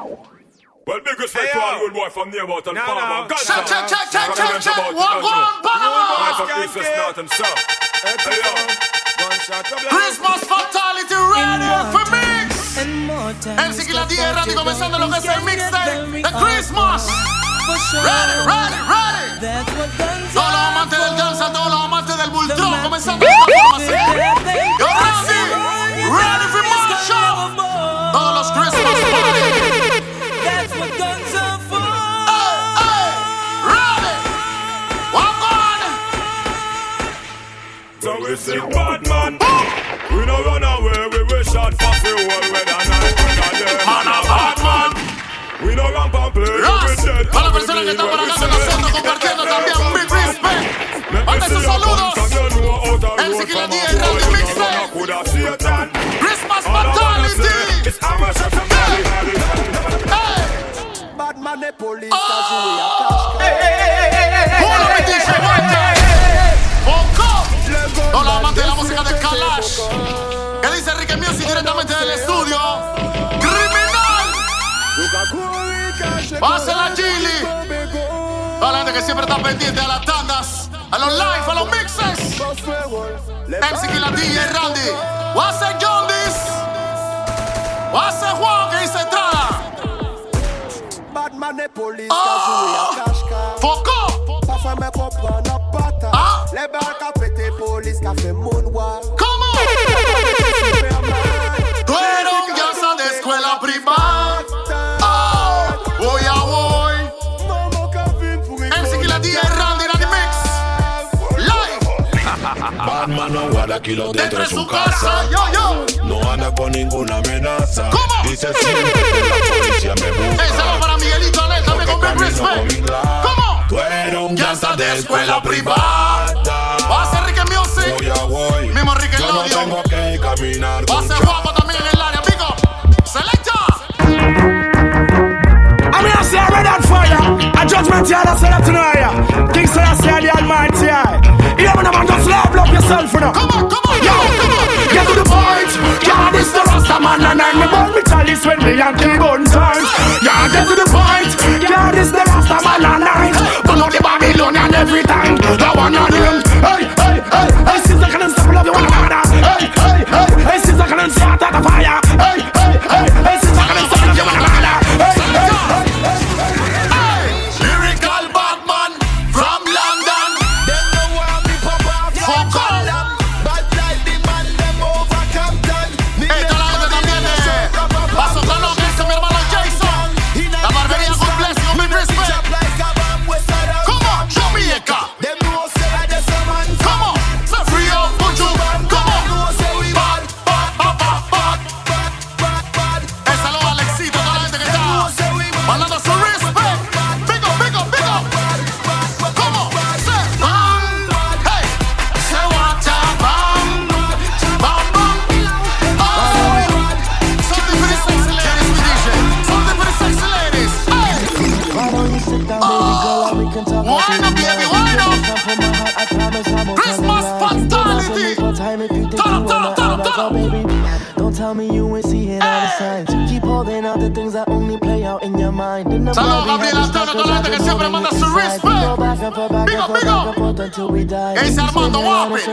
Well, big respect hey, to all old boy from Nearmouth and no, Palmer. No. God, shut, shut, shut, shut, shut, shut. One, one, Palmer. Christmas Fatality Radio for Mix. MC Giladier comenzando lo que es el mixtape de Christmas. Ready, ready, ready. Todos los amantes del danza, todos los amantes del bulldog, comenzando la Yo, Randy, ready for my show. Todos los Christmas party. We say bad man. We no run away, we wish out for the whole weather night. Man a bad man. We no ramp and play, we Ras, dead. para la persona que está por acá con nosotros compartiendo también un big respect. Manda esos saludos. MC Killa D y Randy Mixtape. Christmas fatality. Hey. Bad man the police Oh. cause we a Pásela, Chili. Toda la gente que siempre está pendiente a las tandas, a los live, a los mixes. MC Killa DJ Randy. What's up, John Dis? What's up, Juan? Que dice entrada. Batman de police, oh. Focó. Parfois, me comprend la pata. Ah. Les barres à pété, police, café, moonwalk. Come on. Batman no guarda kilos Dentro de su casa. Yo, yo. No anda con ninguna amenaza. ¿Cómo? Dice siempre que la policía me busca. Esa va para Miguelito con mi respect. clan. ¿Cómo? Tú eres un Ya gangsta está de escuela privada. Va a ser Ricky Music. Voy a voy. Mismo Ricky Yo no tengo que caminar Va a ser guapo también en el área, amigo. Selecta. I mean, I say read that fire. A judgment here, I say that tonight. King Selassie, the Almighty. You know, man, yourself, you know. Come on, come on, Yo, come on. get to the point. Yeah, this the Rasta man, and I'm the ball me chalice when me and keep on time. Yeah, get to the point. Yeah, this the Rasta man, and I'm Burn out the Babylonian every time. That one of them.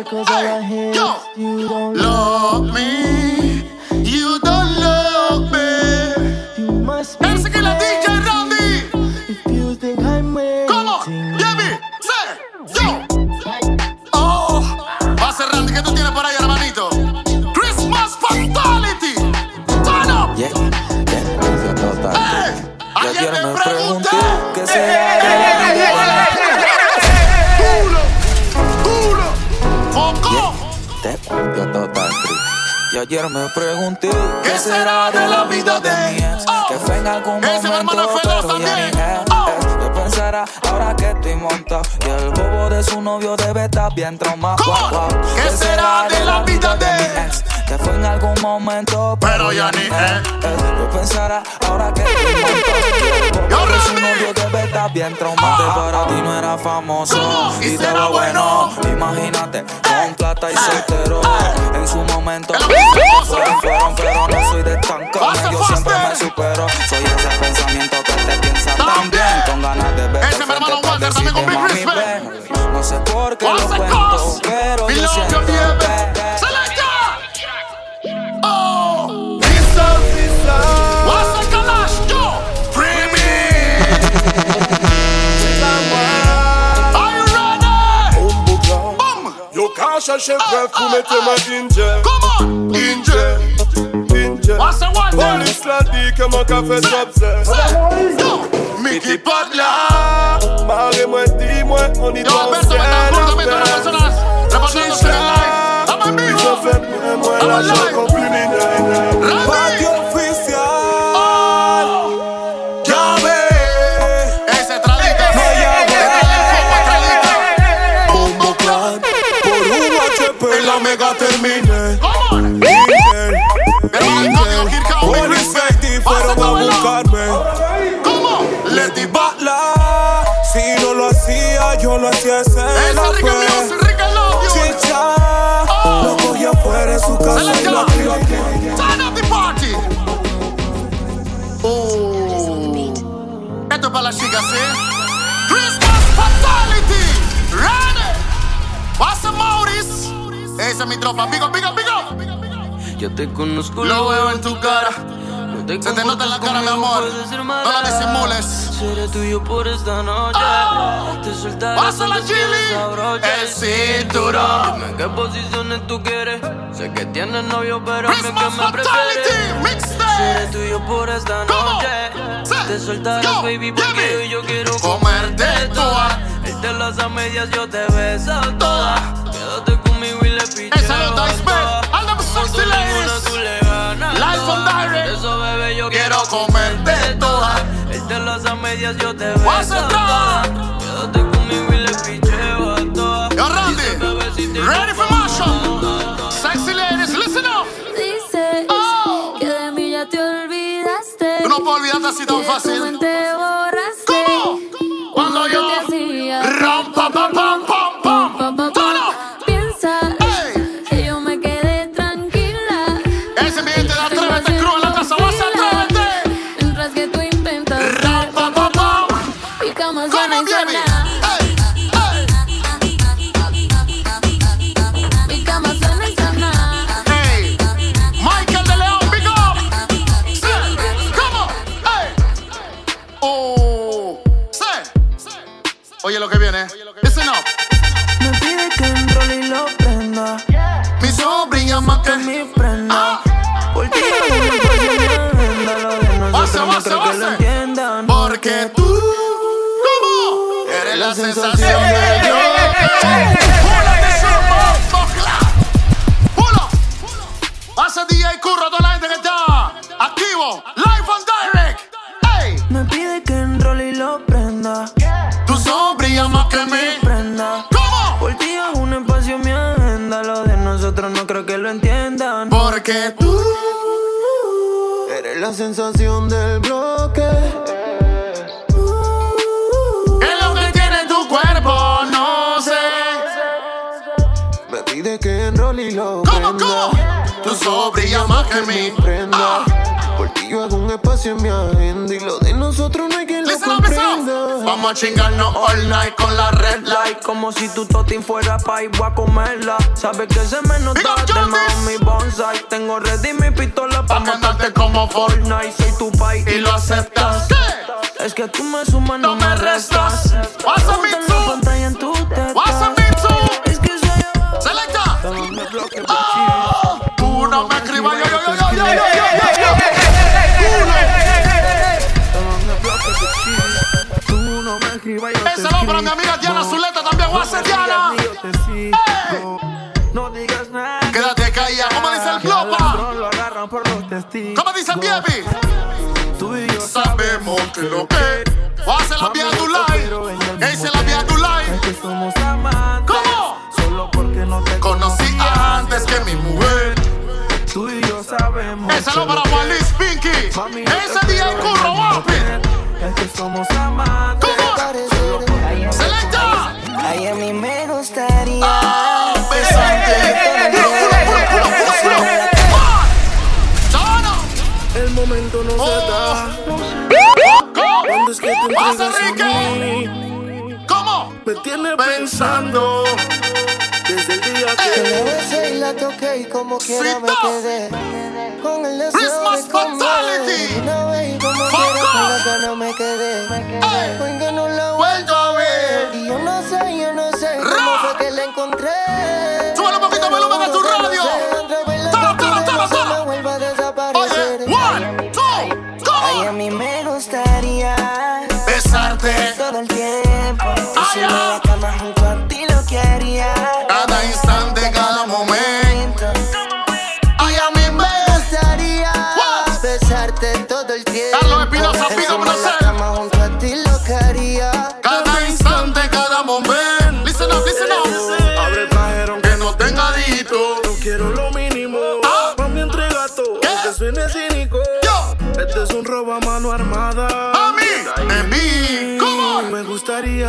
circles I him. momento, pero, ya ni eh, Yo pensara ahora que te Yo su novio debe estar bien traumante ah. Para ti no era famoso. Y te va bueno. Imagínate, con plata y eh. soltero. Eh. En su momento fueron pero no soy de estancarme Yo siempre me supero. Soy ese pensamiento que te piensa tan bien. Con ganas de ver Ese mi hermano Walter también con Big No sé por qué lo cuento Pero yo siento que chercher preuve pour mettre ma ninja. Comment Ninja, ninja. Police l'a dit que mon café s'obsesse. Mais qui porte moi, dis-moi, on y doit faire la fête. Chicha, ils ont fait moins, moi. chica say? ¿eh? Christmas fatality! Ready! Pasa Maurice. Esa es mi tropa. Big up, big up, big up. Ya te conozco. Lo veo en tu cara. Se te nota en la cara, mi amor. No la disimules. Seré tuyo por esta noche. ¡Oh! Te soltaré. Pásala, chili. El cinturón. ¿En qué posiciones tú quieres? Sé que tienes novio, pero me que me prefieres. Seré tuyo por esta noche. Te soltaré, baby, porque yo quiero comerte toda. Él te las a medias, yo te beso toda. Quédate conmigo y le pido. Esa es la comerte todas. Él te las a medias, yo te beso a todas. Quédate conmigo y le picheo a todas. Yo, Randy, ready for my show. Sexy ladies, listen up. Dices oh. que de mí ya te olvidaste. Tú no puedes olvidarte así tan fácil. comerla. Sabes que se me nota el mi bonsai. Tengo ready mi pistola pa' matarte como Fortnite. Soy tu pai y, lo aceptas. ¿Qué? Es que tú me sumas ti. ¿Cómo dicen, Biebi? Tú y yo sabemos que lo que. O hace la vía Dulay. Ese la vía Dulay. Es que somos ¿Cómo? Solo porque no te conocí antes que mi mujer. Tú y yo sabemos. Ese lo para Juan Luis Pinky. Ese día el curro, guapi. Es que somos amantes. Pensando. Desde el día Que que besé y la toqué y como quiera me quedé Con el deseo de comer fatality. Una vez y como Fuck quiera con off. la gana me quedé no la Vuelto a ver. Y yo no sé, yo no sé Ra. cómo fue que la encontré Súbele un poquito el volumen a tu radio.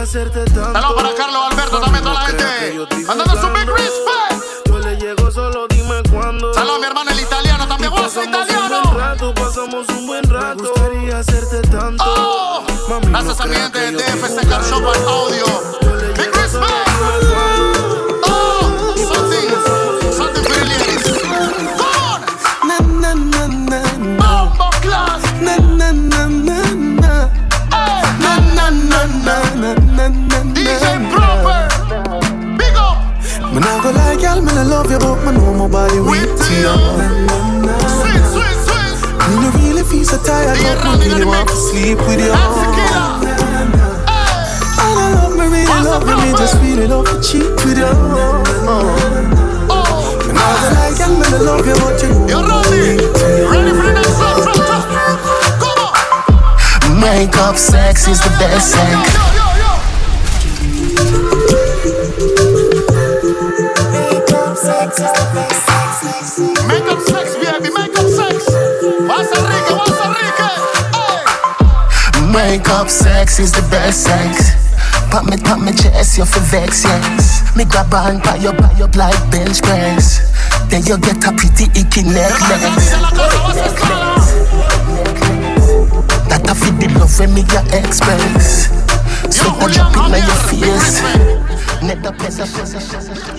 Hacerte tanto. Saludos para Carlos Alberto, también toda la gente. Mandando su big respect. Yo le llego, solo dime cuándo. Saludos a mi hermano el italiano, también vos Pasamos un buen italiano. rato, pasamos un buen rato. Me gustaría hacerte tanto. Oh, Mami, gracias no a mi gente de tanto. and Audio. Love you, but me know my body weak With to you. you. Na, na, na. Sweet, sweet, sweet. Me no really feel so tired, The but Randy me really want to sleep with you. That's the killer. And I love me, really What's love me, me just feel it up to cheat with you. oh. Me not go like y'all, me I love you, but you know You're my ready. body weak to you. Ready for the next round? Drop, drop. Come on. Makeup sex is the best Yo, sex. sex sex. Make up sex, baby, sex. Más rico, más sex is the best sex. Pop me, pop me chest, you for vex, yes. Me grab her and pop your, pop your like bench press. Then you get a pretty icky necklace. That I feel the love when me get express. So I drop it in your face. Never press, press, press, press.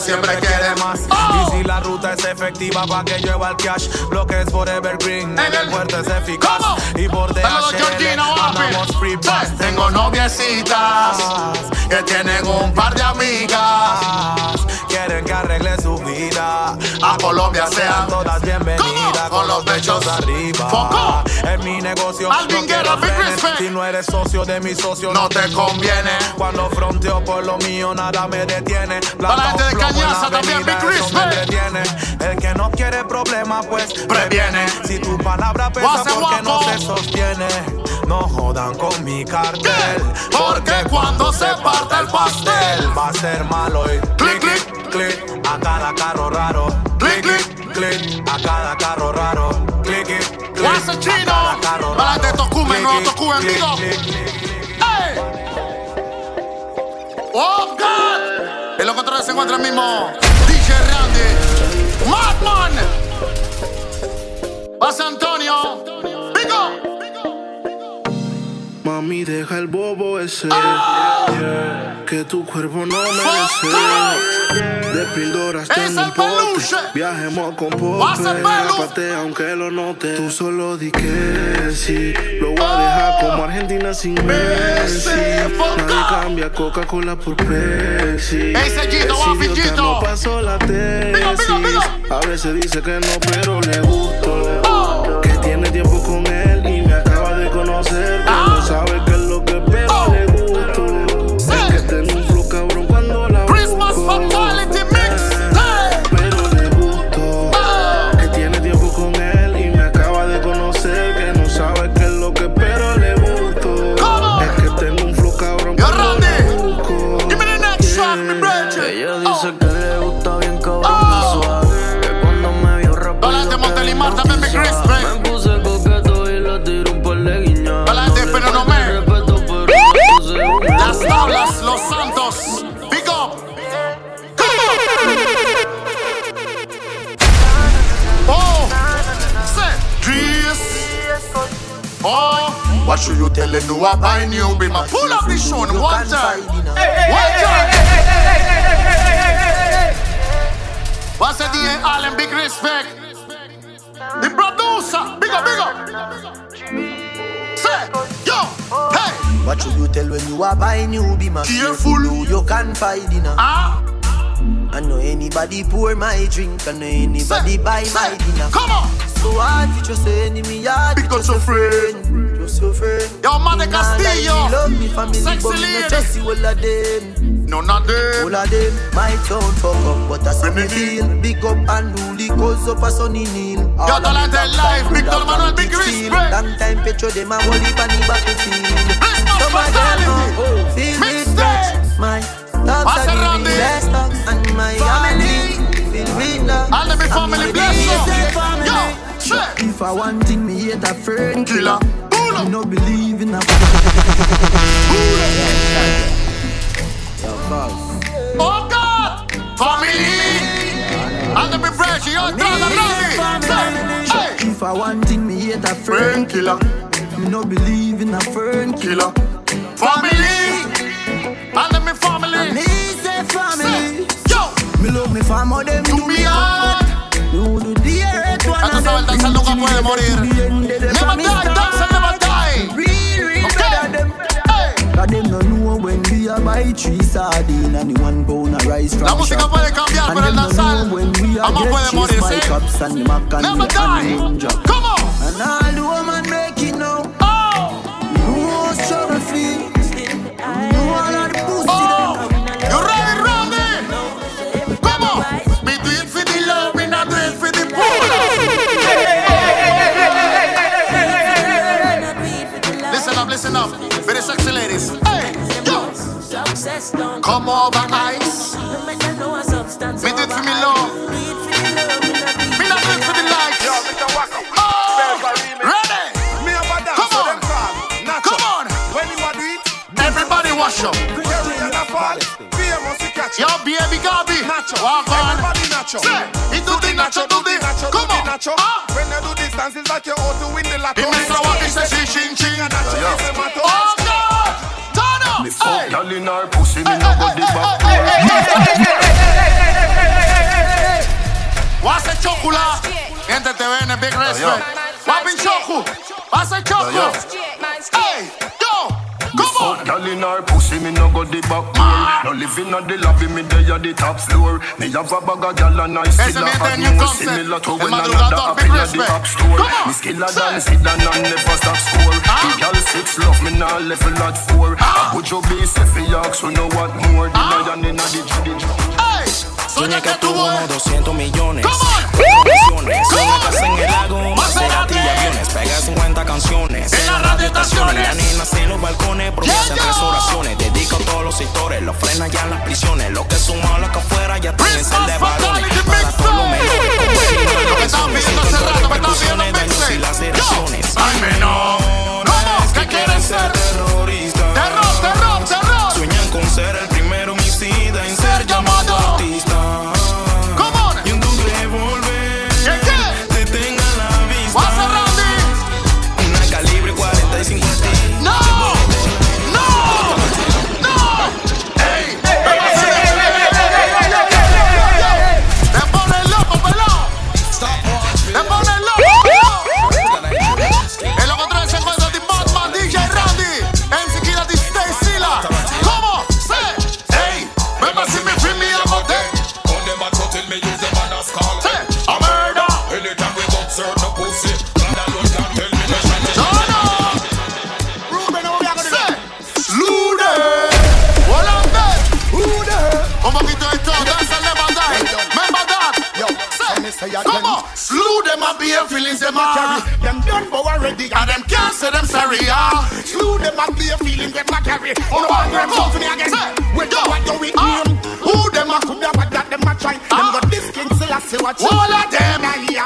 Siempre quiere más. Y si la ruta es efectiva pa' que llueva el cash Bloques por Evergreen, en el puerto es eficaz ¿Cómo? Y por DHL andamos free pass Sí, Tengo noviecitas que tienen un par de amigas. Quieren que arregle su vida A Colombia sean todas bienvenidas con los pechos arriba Foco. Es mi negocio, Alvin no. Si no eres socio de mi socio No te conviene. Cuando fronteo por lo mío nada me detiene Para la gente de en Cañaza también, big respect. El que no quiere problema pues Previene. Si tu palabra pesa porque no se sostiene No jodan con mi cartel. Porque cuando se parte el pastel Va a ser malo y Clic, clic. Clic A cada carro raro Clic, clic. clic A cada carro raro Clic, clic a chino. carro gente de raro. Tocumen, Clic, clic, Tocumen, clic, clic, clic. ¡Ey! ¡Oh, God! En los controles se encuentra el mismo DJ Randy. Madman. Pasa Antonio. Pico. Mami, deja el bobo ese. Que tu cuerpo no merece. De píldoras tengo un pote. Viajemos con pope. Aparte, aunque lo note. Tú solo di que sí. Lo voy a dejar como Argentina sin Messi. Nadie cambia Coca-Cola por Pepsi. Ese no pasó la tesis. A veces dice que no, pero le gusto. Oh. Que tiene tiempo what should you tell them? Do I buy new be my pull up the show one time. One time. What's the DA Allen? Big respect. The producer, big up, big up. Say, yo, hey. What should you tell when you are buying new be my Careful. who you can find dinner. Ah, I know anybody pour my drink, I know anybody say, buy my say, dinner. come on. So hard to just say enemy, hard to Because just your a friend, just your. Yo, Mother Me nah lie, Castillo. love me family, Sexy but me not just see all of them. No, not them. All of them, my town fuck up, but that's how me feel. Big up and rule, cause up a sunny kneel. All of Dollar me Tell Life, Big Dollar of big respect. Long time petro, them a it on the battlefield. Of them fatality. uh, feel Mixtape. touch. My Pass are the best and my family feel love. All of me family bless you. Yo, check. If I want thing, me hate a friend Killer. Pull Me up. no believe in a Oh God, family. And the pressure, yo, them nothing. Hey, If I want thing, me hate a friend killer, Me no believe in a friend killer. Family. And the me family. Me say family Say, Yo, Me love me family, them to me hard. You do the earth one Ya tú of sabes, el them danzar nunca preaching puede morir. Cause them no know when we are buy three sardine and one pound of rise from La música puede cambiar, pero el danzal Vamos a poder morirse Never die. Come on. And all the woman I'm over ice. Me did for me love. Me not did for the lights. Yo, Mr. Wacko. Ready. Come on. Come on. Everybody wash up. Yo, baby Gabi, walk on. Everybody nacho. Say, it do, the nacho, do the nacho, come on. Nacho. Ah. When you do these dances like you're out to win the lotto. The Mr. Wabi says she ching ching. Yo, yo. Oh, God. Fuck girl in our pussy, me no go the back door. What's the chocula? Gente te ve en big restaurant. Wapin choco. what's the choco? Hey! Come on. girl in her pussy, me no go the back door. No living at the lobby, me dey at the top floor. Me have a bag of gyal and I still a have new more concept. similar to when another happy at the app store. Me skill a dance, sit down and never stop score. The gyal six love me now level at four. Ah. Would you be safe for yaks, so know what more? The lion in the judge. Sueña que tuvo unos 200 millones. Una casa en el lago, Maserati. Maserati y aviones. Pega 50 canciones. En las radioestaciones. La nena en los balcones. Promesa tres oraciones. Dedico a todos los sectores. Los frena ya en las prisiones. Los que que afuera ya tienen de balones. Para todos los Lo que estaban pidiendo hace rato, me estaban pidiendo repercusiones, daños y mixtape. laceraciones. Yo. Ay, menor. ¿Cómo? ¿Qué quieren ser? terroristas. Terror, terror, terror. Sueñan con ser el primer homicida en ser llamado them a carry. Them done for already. And them can't say them sorry, ah. Slew them a feeling them a carry. On the one them company again. We do what you with Ah. Who them a Could have that them a try. Ah. Them got this king still a see what you. All of them. Yeah. Ese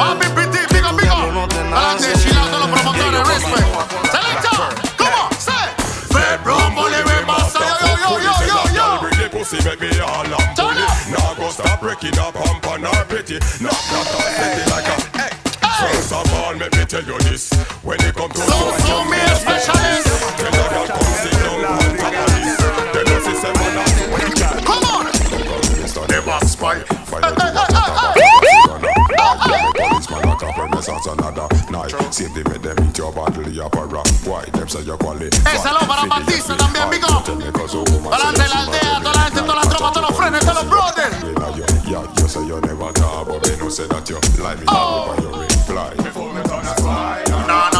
pase. Papi, piti, pico, pico. Adelante, chilando los promotores, respect. Selecta, ¿cómo? Se. Fed Rumble, le ve más allá, yo, yo, yo, yo, yo. Bring the pussy, make me all up bully. Now go stop breaking up, pump on our pity. Knock, knock, knock, set it like a hey. First of all, let me tell you renaissance another night. Save them, make them eat your bottle, your para. Why? Them say you quality. Eh, saludo para Batista también, pico. Adelante la aldea, toda la gente, toda la tropa, todos los frenes, todos los brothers. Yeah, you say you never talk, but me no say that you lie me oh. your reply. No, no,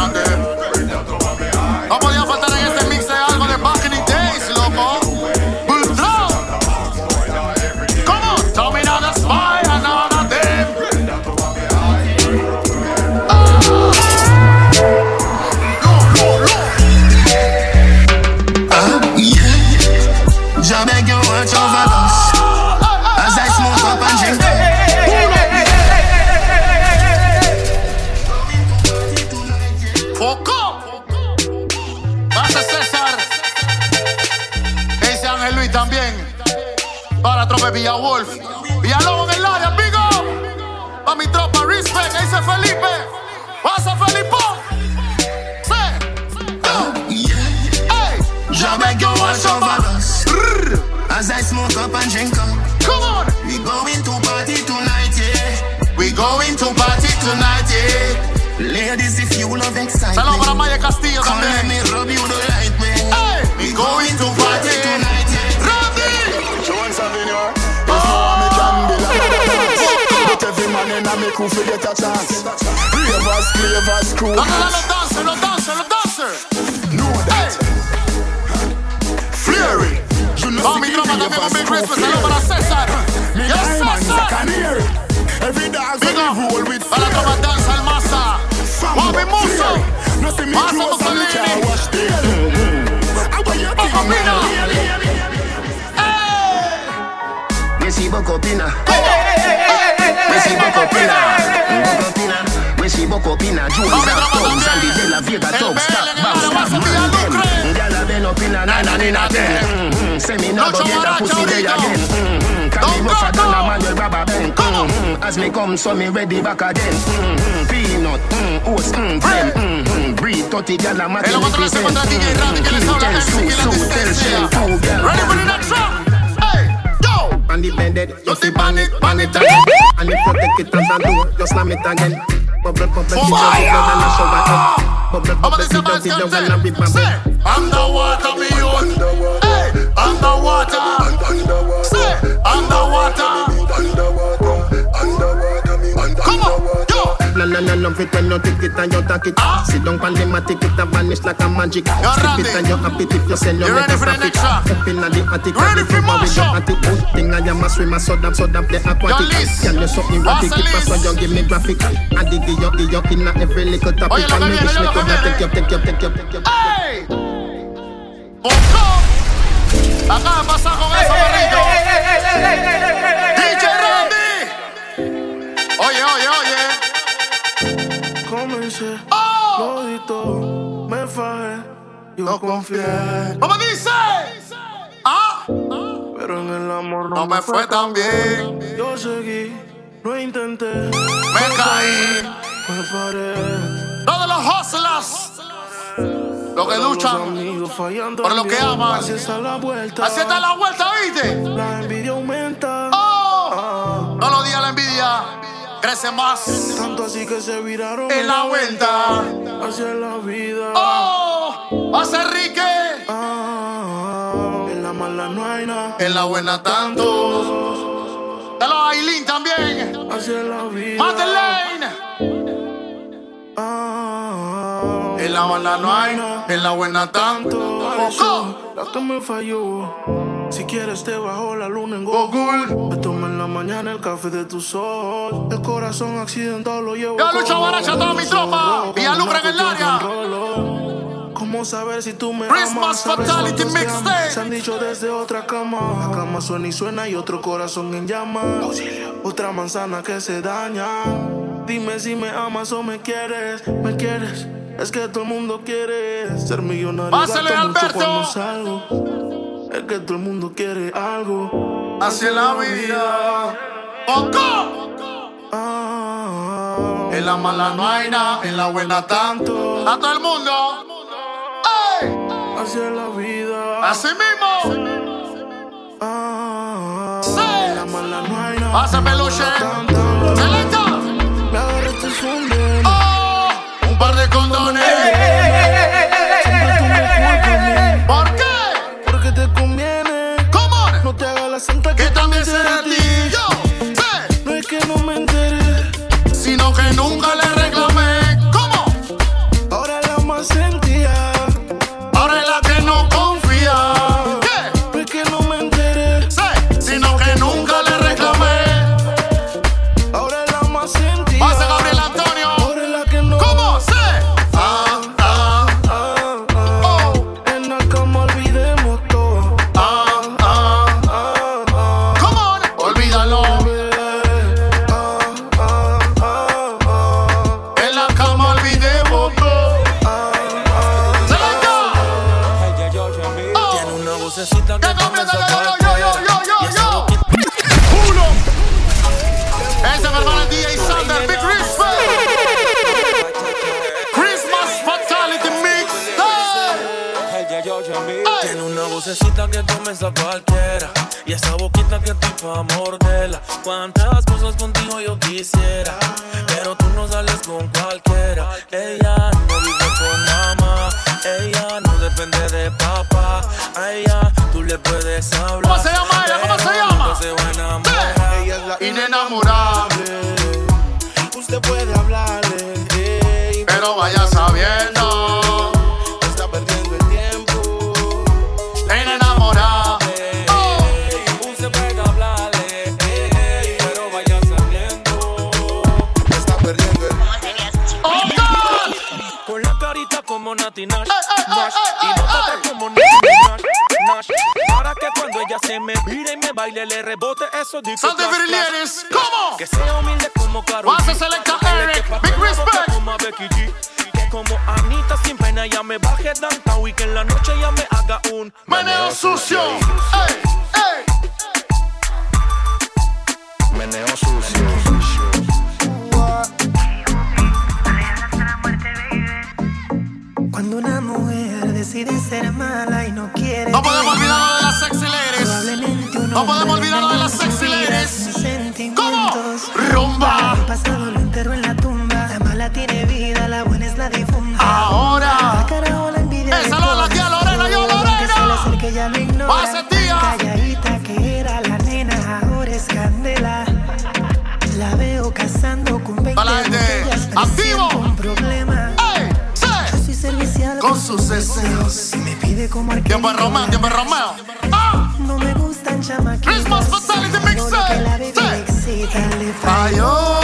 de. No and make who forget a chance. Ravers, clavers, crew. I'm not a dancer, no dancer, no dancer. Know that. Fleary. You know me, you know me, I'm a big Christmas. I know what I. Me yes, sir, sir. Canary. Every dog we roll with fire. I'm a dancer, master. Want me more so? Nothing me close and you can't wash the I want your thing, man. Hey! You see, Boko Pina. Hey! When she buck up in her, buck up in. When she buck up in jewels and and the De La Vega thugs stop, stop, man them. Gyal a bend up in nine and in ten. Say me no go get pussy day again. Mm, mm, mm. Can me rougher than a manual rubber band. As me come, so me ready back again. Peanut, oats, blend, breathe, thirty gyal a matter represent. Kill, tell, sue, tell, shell, two gyal. Ready for the next song? And the bended, you fi ban it, ban it again And if you take it as a door, you slam it again. Bubble, bubble, the dirty love and a shower head Bubble, bubble, the dirty love and a rip my bed Underwater, me own. Hey, underwater. Say, underwater. Yo. No, no, no, love it when you take it and you take it Sit down pan the matic, it a vanish like a magic Skip it and you happy if you sell, you You ready for the profit next round? Up in the attic, Ready and for the power with mash your attic Good thing I am a swimmer, so damn, so damn, play aquatic Can you something erratic, What's the it so Liz? you give me graphic I dig it, you, you in a every little topic Oye, lo que And me wish me could have take you, take you, take you, take you Hey. Bonco. Acaba de pasar con eso, perrito. DJ Randy. Oye, oye, oye. Comencé, Oh. lo di todo, me fajé, yo confié, ¿Cómo dice? Ah, pero en el amor no, no me fue tan bien. Yo seguí, lo intenté, Me caí. me paré. Todos los hustlers. Los que luchan. por lo que aman. Así está la vuelta. Así está la vuelta, ¿viste? La envidia aumenta. Oh. Todos los días la envidia crece más. Tanto así que se viraron En la vuelta. hacia la vida. Oh, hace Enrique. Ah, en la mala no hay nada. En la buena tanto. Dale a Aileen también. Hacia la vida. Madeleine. Ah, En la mala no hay, en la buena tanto. La que me falló. Si quieres te bajo la luna en Google. Me tomo en la mañana el café de tu sol. El corazón accidentado lo llevo. Ya, Lucha como Baracha, toda mi tropa. rojo, Villalucra en el área. ¿Cómo saber si tú me Christmas amas? ¿Sabes Fatality? Mixtape. Se han dicho desde otra cama. La cama suena y suena y otro corazón en llamas. Otra manzana que se daña. Dime si me amas o me quieres. ¿Me quieres? Es que todo el mundo quiere ser millonario. Pásale, Alberto. cuando salgo. Es que todo el mundo quiere algo. Hacia la vida. Coco. Ah, En la mala no hay nada, en la buena tanto. A todo el mundo. ¡Ey! hacia la vida. Así mismo. Ah, Sí. en la mala no hay nada. Pasa peluche. Selecta. Me agarraste un. Oh, un par de condones. Siempre siento que então, comienza cualquiera. Y esa boquita que estoy pa' morderla. Cuántas cosas contigo yo quisiera. Pero tú no sales con cualquiera. Ella no vive con mamá. Ella no depende de papá. A ella tú le puedes hablar. ¿Cómo se llama ella? ¿Cómo se llama? se va a enamorar. Ella es la Inenamorable. Usted puede hablarle, ey, Pero vaya sabiendo. Se me vire y me baile Le rebote eso Santi. ¿Cómo? Que sea humilde como Karol Pase G. selecta Eric, pa' big respect. como a Becky G. Que como Anita sin pena ya me baje downtown Y que en la noche ya me haga un Meneo sucio. Ey, ey. Meneo sucio. Cuando una mujer decide ser mala y no quiere. No podemos olvidarnos de. Probablemente un No podemos olvidarnos de las sexy ladies. ¿Cómo? Rumba. El pasado lo enterró en la tumba. La mala tiene vida, la buena es la difunta. Ahora. La cara o la tía Lorena, yo Lorena. Pase, tía. Calladita que era la nena, ahora es candela. La veo cazando con 20 Para la gente. Activo. pareciendo un problema. Ey, sí. Con sus deseos. Me pide como Tiempo de Romeo, tiempo de Romeo. Ah. Christmas, Es fatality mixtape. Seguro Bye.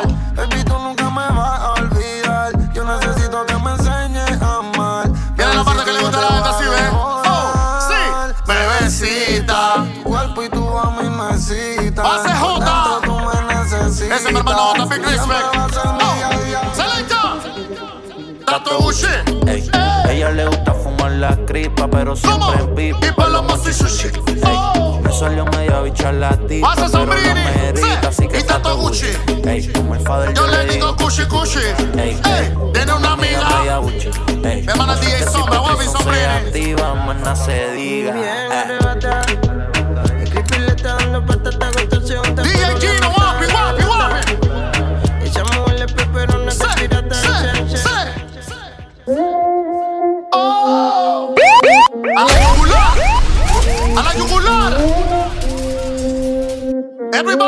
Buscar. Baby, tú nunca me vas a olvidar. Yo necesito que me enseñes a amar. Viene la parte que le gusta la gente así, ¿ves? Oh, sí. Bebecita. Tu cuerpo y tu a mí me cita. Va a ser Jota. Dentro tú me necesitas. Ese es mi hermano Jota, big respect. Oh, selecta. Tato Bushi. Ey, ella le gusta fumar la cripa, pero siempre en pipa. Y por los sushi. Me salió media bicha la tipa, pero no me herita, así que está todo Gucci. Ey, como el fader yo le digo Gucci Gucci. Ey, tiene una amiga. Me manda DJ Sombra, Wabi Sombra. activa, más nada se diga. DJ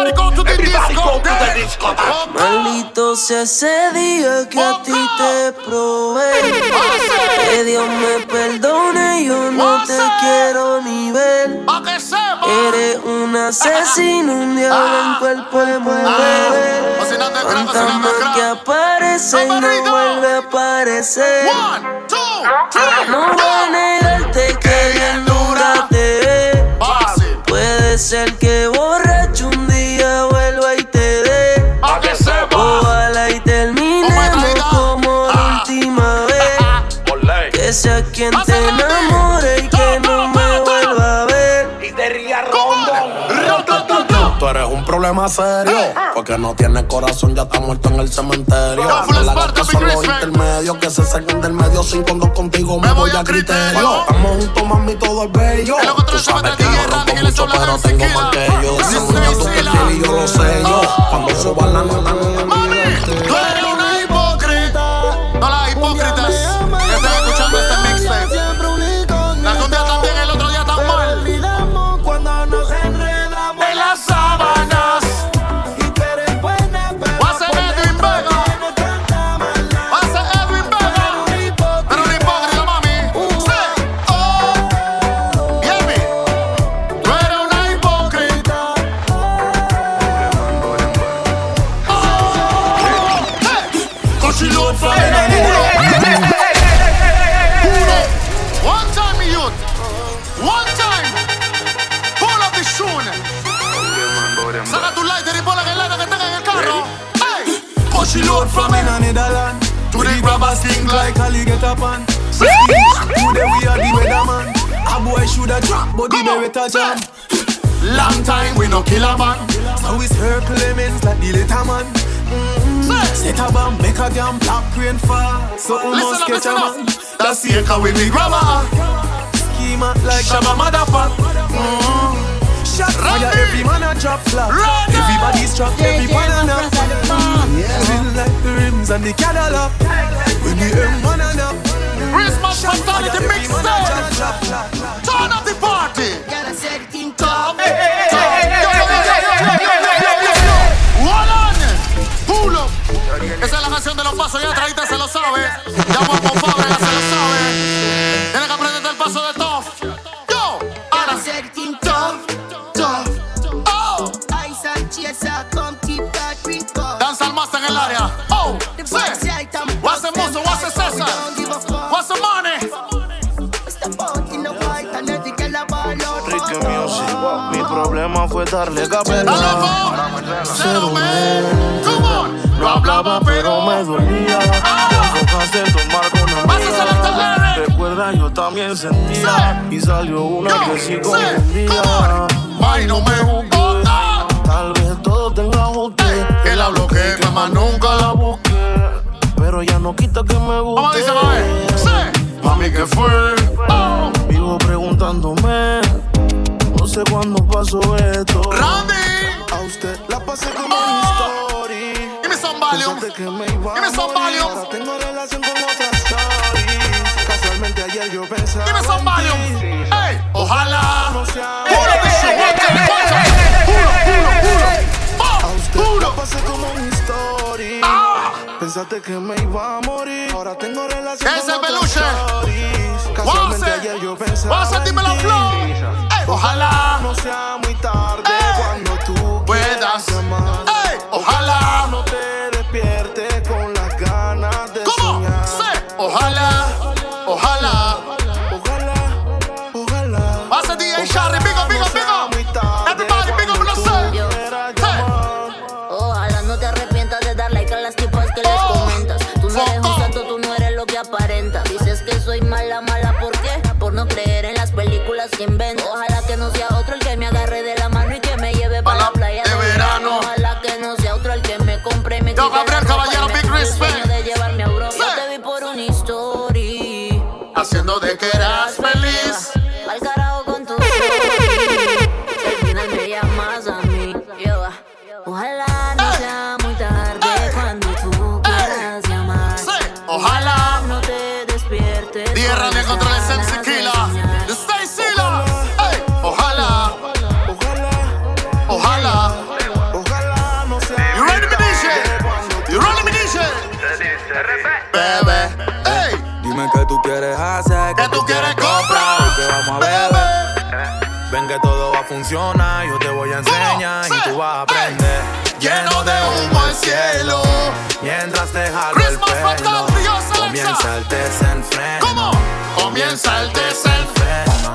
Everybody go to the disco. Maldito sea ese día que a ti te probé. Que Dios me perdone, yo no te quiero ni ver. Eres un asesino, un diablo en cuerpo de mujer. Fantasma que aparece y no vuelve a aparecer. No voy a negarte que bien dura. te ve. Puede ser que problema serio. Porque no tienes corazón, ya está muerto en el cementerio. No la que son los intermedios que se saquen del medio. Sin cuando contigo me voy a criterio. Estamos juntos, mami, todo es bello. Tú sabes que no rompo mucho, pero tengo más que yo. Desarrolla tu perfil y yo lo sé yo. Cuando suba la nota, like Ali get up on. Today we are the weatherman. A boy shoulda drop, but the beretta jam. Long time we no kill a man. So we circle lemons like the little man. Mm-hmm. Set a bomb, make a damn black rain fall. So we must catch a man. That's the echo with the grabber. Schema like Shabba motherfuck. Shot fire, every man a drop flat. Randy. Everybody's trapped, every banana. Moving like the rims and the Cadillac. When the M1 and up. Christmas fatality mixtape. Turn up the party. Top. Pull up. Esa es la canción de los pasos, ya traíste se lo sabe. Llamo a Fábrega, se lo sabe. Tienes que aprenderte el paso de Toff. Yo. Ahora. Toff. Toff. Oh. Danza al master en el área. Fue darle capela. Come on. No hablaba, pero me dolía. Enfocaste en tomar con amiga. Recuerda, yo también sentía. Y salió una que sí confundía. Ay, no me jugó. Ah. Tal vez todo tenga usted. Que la bloqueé, que más nunca la busqué. Pero ya no quita que me guste. ¿Cómo dice, mami? ¿qué fue? Vivo preguntándome. No sé cuándo pasó esto. Randy. A usted la pasé como Oh. una story. Give me some volume. Pensaste que me iba a Give me some morir. volume. Ahora tengo relación con otras stories. Casualmente ayer yo pensaba Give me some en volume. ti. Hey, ojalá. No sea-. A la up. pasé como una story. Ah. Pensaste que me iba a morir. Ahora tengo relación Ese con peluche. Casualmente ayer yo pensaba Guase, en dímelo, ti. flow. Ojalá. No sea muy tarde Ey. cuando tú Puedas. llamar. Ey, ojalá. No te despiertes con las ganas de ¿Cómo? soñar. Sí. Ojalá. Ojalá. Ojalá, funciona, yo te voy a enseñar y tú vas a aprender. Lleno de humo el cielo, mientras te jalo el pelo. Comienza el desenfreno. Comienza el desenfreno.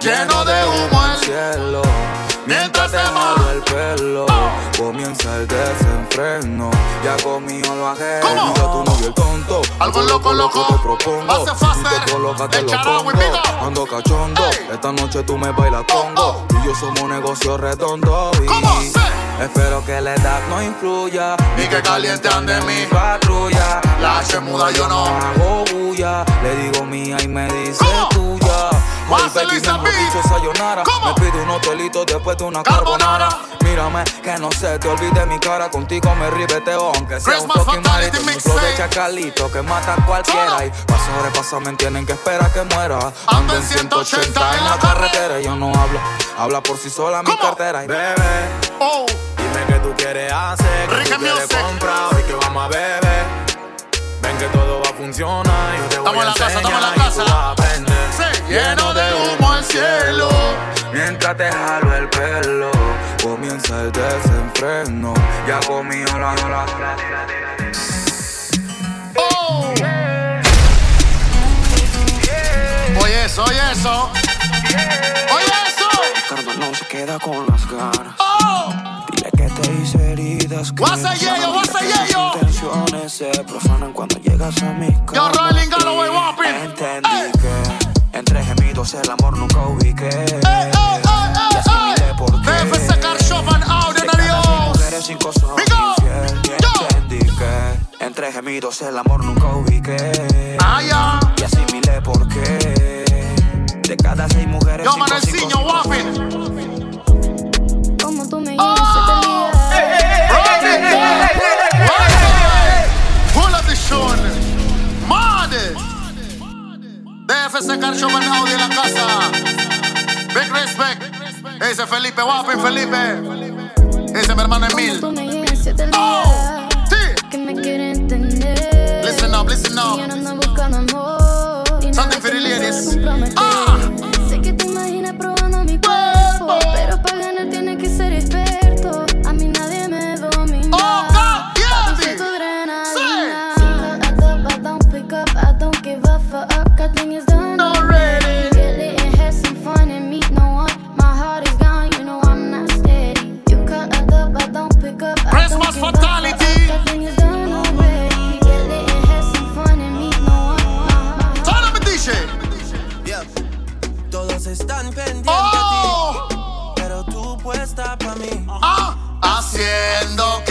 Lleno de humo el cielo. Mientras te jalo el pelo, comienza el desenfreno. Ya conmigo lo ajeno, tu novio el tonto. Algo loco, loco. te propongo. Si te colocas, te lo pongo. Ando cachondo, esta noche tú me bailas congo. Y yo somos un negocio redondo. Y espero que la edad no influya. Ni que caliente ande mi patrulla. La H muda yo no hago bulla. Le digo mía y me dice tuya. Mejor dicho sayonara. Me pido un hotelito después de una carbonara. Mírame, que no se te olvide mi cara Contigo me ribeteo aunque sea un fucking marito. Un flow de chacalito que mata a cualquiera. Y pa' sobrepasarme tienen que esperar que muera. Ando en 180 en la carretera Yo no hablo, habla por sí sola mi cartera. Y bebé, dime qué tú quieres hacer ¿Qué tú quieres comprar Hoy que vamos a beber. Ven que todo va a funcionar Yo te voy a enseñar y tú vas a aprender lleno de humo el cielo. Mientras te jalo el pelo, comienza el desenfreno. Ya conmigo la la Oh. Oye eso, oye eso. Oye eso. Ricardo no se queda con las ganas. Oh. Dile que te hice heridas que What's a yeyo, what's a yeyo? intenciones se profanan cuando llegas a mi casa. Yo Rolling Galloway Wapping. Entendí que entre gemidos el amor nunca ubiqué. y asimilé por qué. DFC Car Shop and Ordinary mujeres sin cosas infiel. Y entendí que entre gemidos el amor nunca ubiqué. Ah, ya. Y asimilé por qué. De cada seis mujeres Yo, cinco, Manelciño cinco, Wapping. Como tú me Oh. DFC Car Shop and Audi en la casa. Big respect. Ese Felipe Wapping, Felipe. Ese mi hermano Emil. Oh. día Que me quiere entender Listen up, listen up. Y yo no ando buscando amor Y nada Something for the ladies. Ah. Sé que te imaginas probando pa' mí. Ah, haciendo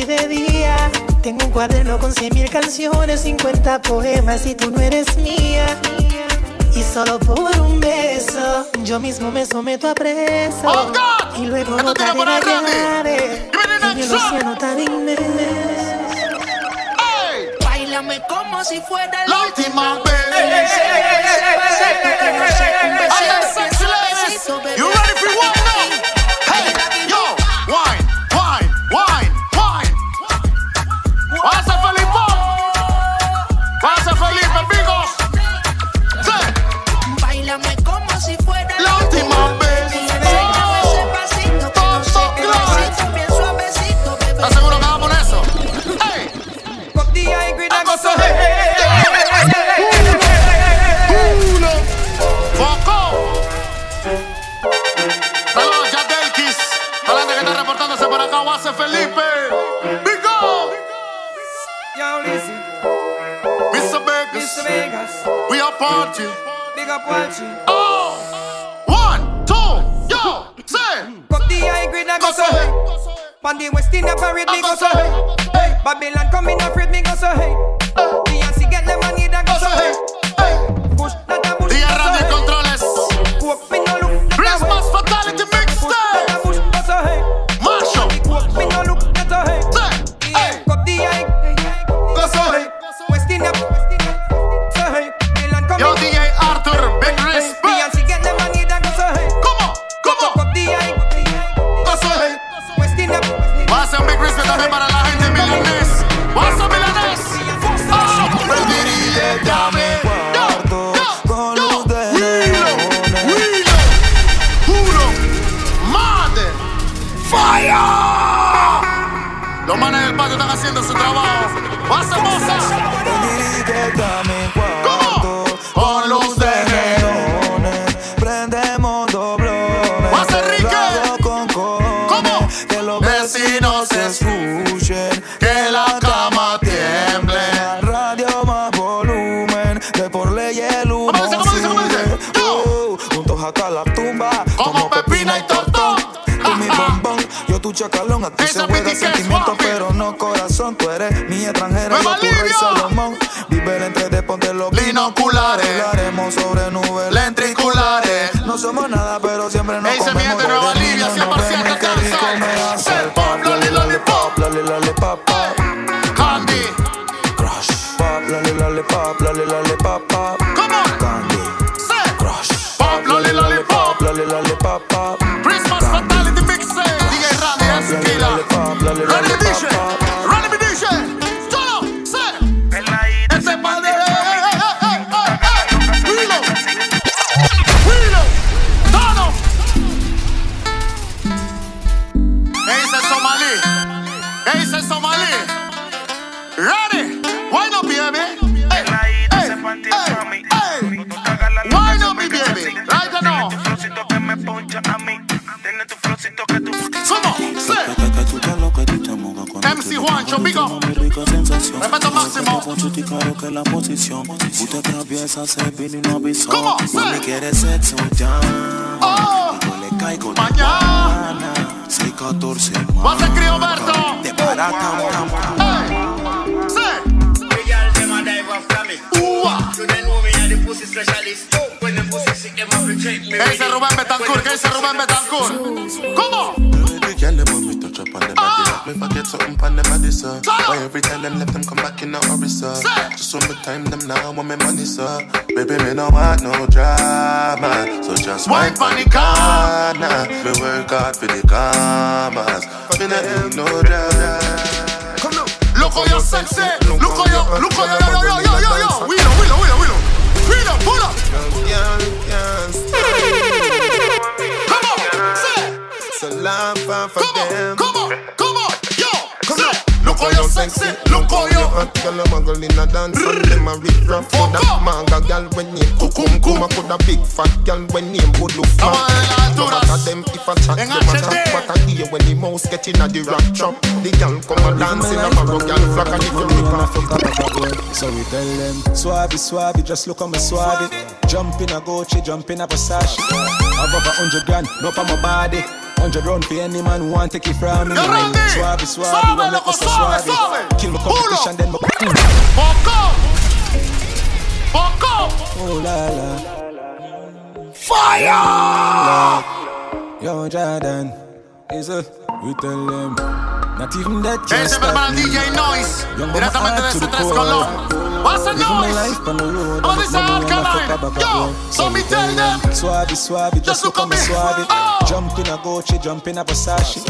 y de día. Tengo un cuaderno con cien mil canciones, 50 poemas y tú no eres mía. Y solo por un beso, yo mismo me someto a preso. Oh, y luego ahí, Randy. navegaré en el océano tan inmenso. Bailame como si fuera La última vez. Ready for Felipe. Big Go. Yo, listen. Mr. Vegas. Mr. Vegas. We are party. Big up Walchi. Oh. One, two, yo, say. Cut the high grade, I go so hey. Pan the West India parade, me go so hey. Hey, Babylon coming afraid, me go so hey. Beyonce get the money, that go so hey. Hey, push that a push. Día ¿Cómo dice, cómo dice, cómo dice? juntos hasta la tumba. Como Pepina y Totón. Tú mi bombón, yo tu chacalón. Aquí se Esa juega que es sentimiento, pero no corazón. Tú eres mi extranjera, ¡Nueva yo tu rey! Salomón. Vive entre de ponte los Binoculares. Hablaremos sobre nubes Lentriculares. No somos nada, pero quiere sexo ya. Oh. Y le caigo mañana. 6, 14 más. Va a ser Crioberto. De para cam, cam, cam. Sí. Real them a dive off from me. Ooh. So they know me as the pussy specialist. When them pussy sick, them have to check me. ¿Qué dice Rubén Betancourt? ¿Qué dice Rubén Betancourt? ¿Cómo? Girl, them want me touch up on them ah. me forget something on them body. Why every time them left them come back in a hurry, sir? Just one more time, them now want me money, sir. Baby, me no want no drama. So just wipe on the corner. Me work hard for the commas. Me not do no drama. Look how you're sexy. Look how you, look how you, yo, yo, yo. You hot a muggle in a dance and them a rip rap for that manga girl when name kukum kum a put a big fat girl when name would look fat. No matter them if a chat them a chat what a hear when the mouse get in a the rock trap. The girl come a dance in a marrow girl flock and if you rip off it. So we tell them, Swabby, Swabby, just look on me Swabby. Jump in a Gucci, jump in a Versace. Above a hundred grand, no for my body. Hundred round for any man who want take it from me. Swabby, Swabby, when so Swabby. Kill my competition, then my. Fuck up. Fuck up. Oh la la. Fire. Yo, Jordan, is a we tell them. Not even that Ese es hermano DJ Noise. Directamente desde Tres Colón. What's the noise? What is the alkaline? Yo, so me tell them. Swabby, Swabby, just look on me Swabby. Oh. Jump in a Gucci, jump in a Versace.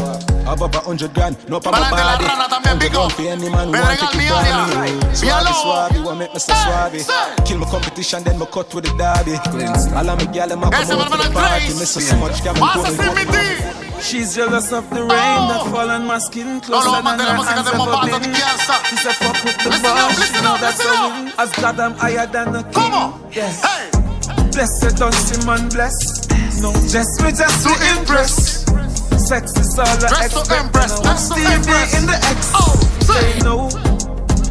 Above a hundred grand, no pa my Balance de la body. Hundred big up. round for any man who want regal take mi it me. Swabby, Míralo. Swabby, what make me say Swabby. Kill my competition, then me cut with the derby. All of me gyal them a come Ese es mi out to the party. Trace. Me say so much can me What's She's jealous of the rain oh. that fall on my skin closer no, no, than her hands ever been. She said, fuck with the boss, she know that's a win. As God, I'm higher than a king. Come on. Yes. Hey. Blessed on Simon, bless. No, just me, just to impress. Sex is all I expect. To I want TV in the X. Oh, say no.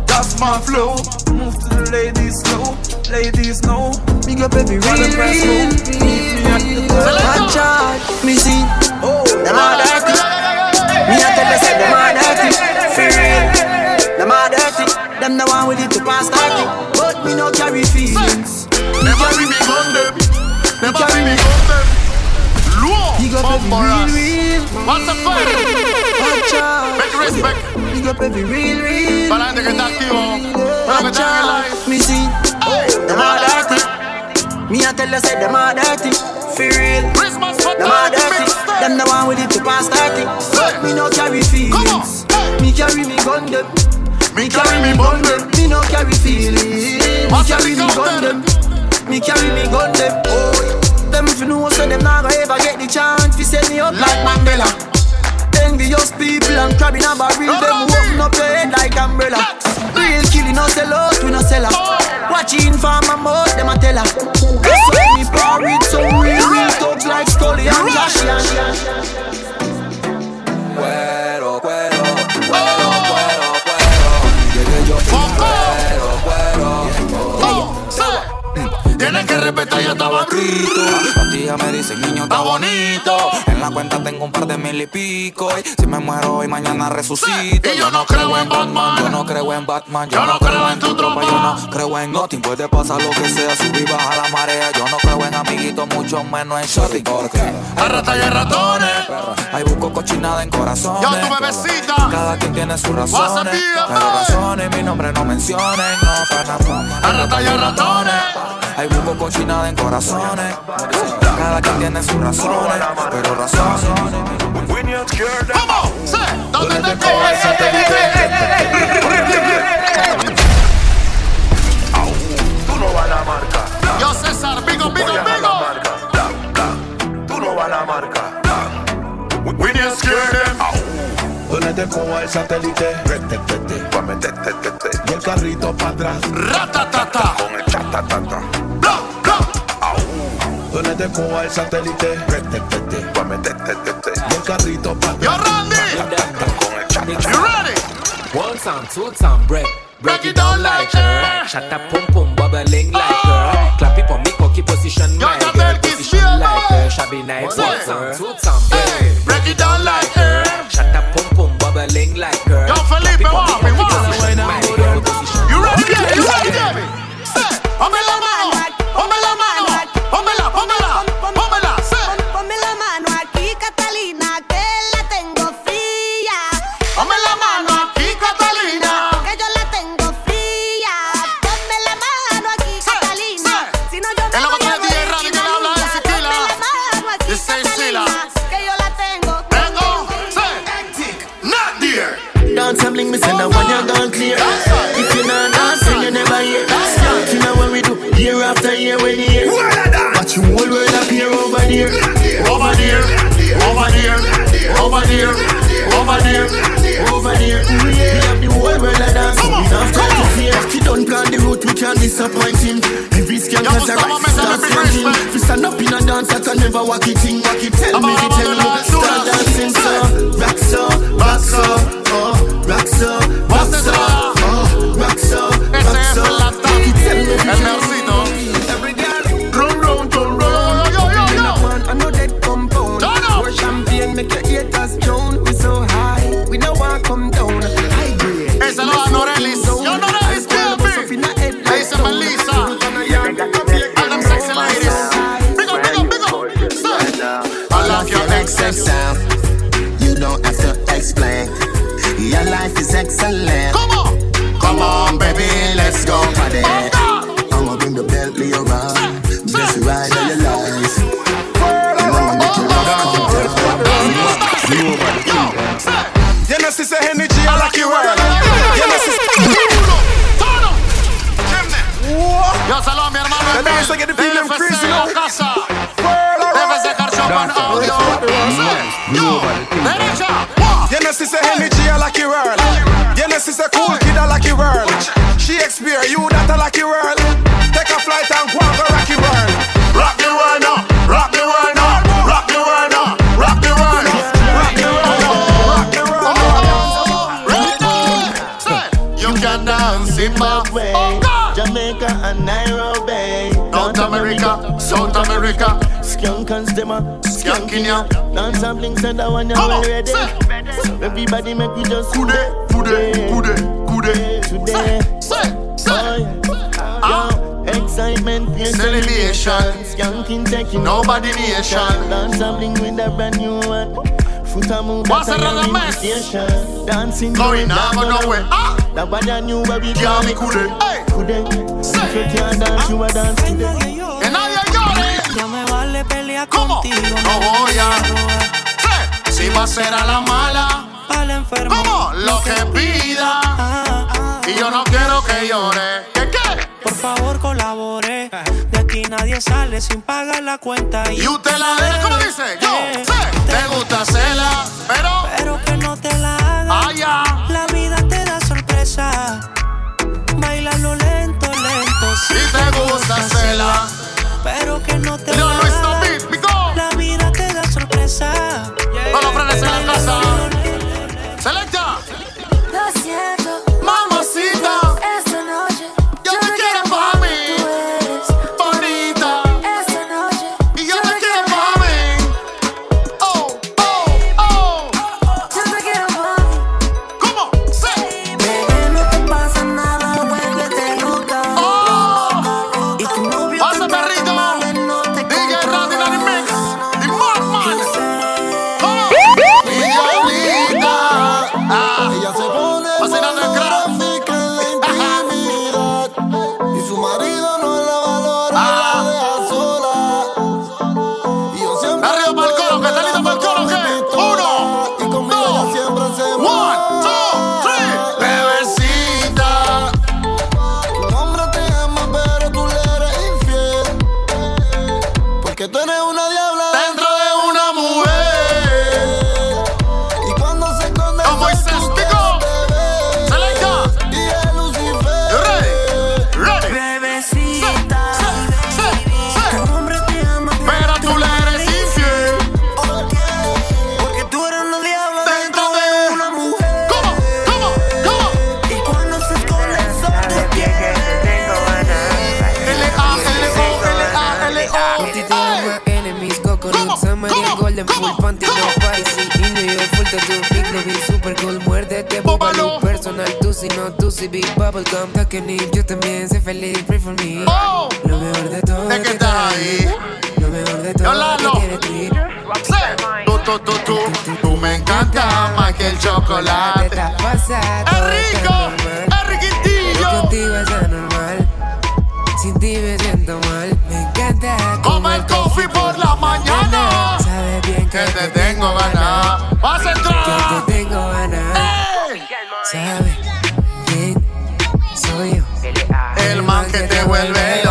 That's my flow. Move to the ladies, slow, Ladies, know, Big up every real, real, real, real, me real, the real, I charge. Me see. Oh, them are dirty. Me a tell you say them are dirty. For real, them are dirty. Them the one with it to pass dirty. But me no carry feelings. Me carry me gun them. Me carry me gun them. Lourd. Big up every real, real. What's the fun? Watch out. Make respect. Big up every real, real. Para la gente que está activo. Watch out, me see. Them are dirty. Me a tell you say them are dirty. For real. Them are dirty. Them the one with it to pass dirty. But me no carry feelings. Me carry me gun them. Me carry me bun them. Me no carry feelings. Me carry me gun them. Me carry me gun them. Oh, them if you know so them not gonna ever get the chance to set me up like Mandela. Envious people and crabbing a barrel, them open up your head like umbrella. Real killing, no sell out, we no sell out. Watching for my mouth, them a tell her. Ya estaba escrito. Las tías me dicen, niño, está bonito. En la cuenta tengo un par de mil y pico. Y si me muero hoy, mañana resucito. Y yo no creo en Batman. Yo no creo en Batman. Yo no creo en tu tropa. Yo no creo en nothing. Puede pasar lo que sea, subir y baja la marea. Yo no creo en amiguitos, mucho menos en shorty. Porque hay ratas y hay ratones. Hay busco cochinada en corazones. Yo tu bebecita. Cada quien tiene sus razones. Pero razones, mi nombre no mencionen. No, para nada. Hay ratas y hay ratones. Hay busco cochinada en corazones. Cada quien tiene sus razones. Pero razones. ¿Cómo? Sé, ¿dónde te coge ese Tú no vas a la marca. Yo César, bigo, bigo, bigo. Tú no vas a la marca. We them. Donde te coja el satélite. Y el carrito para atrás, Ratatata. Con el chatatata. Donde te coja el satélite, rete, tete. Y el carrito para Yo atrás. Randy. You ready? One time, two time, break. Break it down like her. Shut up, pum pum, bubbling like her. Oh. Clap it for me, cocky position, my girl. Position like her. Shabby nice, one time, two time, break. Break it down like her. Shut up, pum pum, bubbling like her. Yo, Felipe, Clap it for me, wapi, cocky wapi. position, my girl. You ready, like Debbie? You ready, Debbie? the when you don't clear. If you're not dancing, you never hear. Skank, you know what we do year after year when hear. Watch your whole world appear over there, over there, over there, over there, over there, over there. We have the whole world a dance. We have time to fear. If you don't plan the route, we can disappoint him. Every skank has a right start skanking. If you stand up in a dance, I can never walk it in. Walk it, tell me, tell me. Start dancing, sir. Rock, sir. Rock, sir up, what's up? a lucky world. Genesis a cool kid, a lucky girl, she Shakespeare, you that a lucky girl. Take a flight and go and go rocky world. Rock the world now, rock the world now, rock the world now, rock the world now. Oh, oh, oh. You can dance in my way, Jamaica and Nairobi, North America, South America, Skunk and Stimmer, skanking ya. Dance and blink, said that one you Come on, ready. Everybody make we just Kude, kude, kude, kude. today. Say, say. Yo, excitement, Celebration. Skanking, taking Nobody nation. Dance and with a brand new one. Foot a move, a another invitation. Dancing, Going that, but nowhere. Ah. That what I knew where we me kude. Kude. If you can't dance, you a dance today. Contigo. No voy a. Si va a ser a la mala. Al enfermo. ¿Cómo? Lo que pida. Y yo no quiero que llore. ¿Qué qué? Por favor, colabore. De aquí nadie sale sin pagar la cuenta. Y usted la deja, ¿cómo dice? Yo sé. Te gusta hacerla, pero. Pero que no te la haga. Ah, ya. La vida te da sorpresa. Bailalo lento, lento. Si te gusta hacerla. Pero que no te la no haga. it, da sorpresa. No lo frenes en la casa. Cool Muérdete, bóbalo, personal Tú si no, tú si big bubblegum Talking it, yo también sé feliz, pray for me Oh. Lo mejor de todo ¿De qué estás ahí? Lo mejor de todo Yolando. que ti Sí. Tú, tú, tú, tú. Tú me encanta más que el Te chocolate. estás ¡Es rico! ¡Es riquitillo! contigo es anormal Sin ti me siento mal Me encanta Come el coffee por la mañana. Sabes bien que, Que te tengo ganas. ¡Vas a Que entrar! Que te vuelve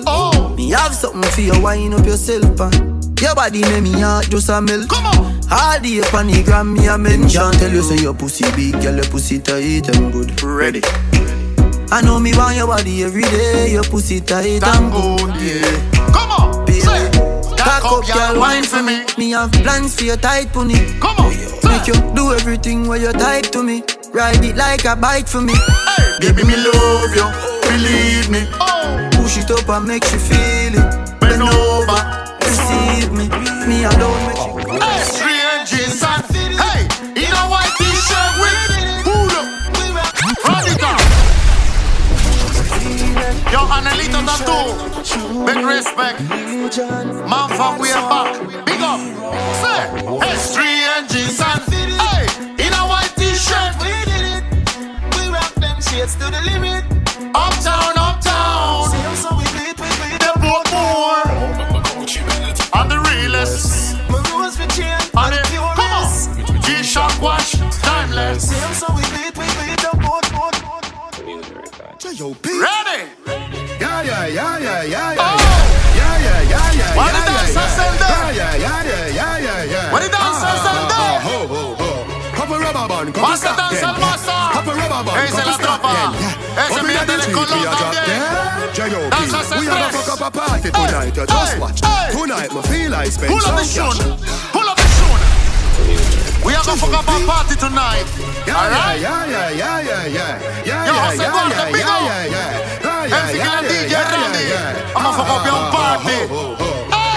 calm down yourself. Me have something for you, wind up yourself. Uh. Your body make me heart just a melt. Come on. All day upon the gram, me a mention. Tell you say your pussy big, girl, your pussy tight and good. Ready. I know me want your body every day. Your pussy tight and good. Yeah. Come on. Baby. Say. Cock up, girl, wine for me. Me have plans for your tight pony. Come on. Make you do everything where you type to me. Ride it like a bike for me. Hey. Baby, me love you. Believe me. Oh. Push it up and make you feel it. Bend over. Receive me. Me alone make you. Hey. Strange and Hey. In a white t-shirt with Pull up. Radical. Yo, Anelito Tattoo. Big respect. Man from way back. Big up. Say. Hey. Strange and Hey. In a white t-shirt. We did it. We rock them shades to the limit. Uptown, uptown. shock watch, timeless. Same, so we beat, we beat the boat, boat, boat, boat. Ready? Yeah, yeah, yeah, yeah, yeah, yeah. Yeah, yeah, yeah, yeah. What did I send them? Yeah, yeah, yeah, yeah, yeah, yeah. What did I send them? Ho, ho, ho. Rubber band, copper stop them. Copper rubber band, copper stop them. Ese mira del color también. Danza central. We have a fuck up a party tonight. You just watch. Tonight, me feel like spend some cash. We are gonna fuck up our party tonight. Yeah, Alright? Yeah, yeah, yeah, yeah, yeah, yeah. Yo, Jose yeah, big up. yeah, yeah, yeah, yeah. I'ma fuck up your party.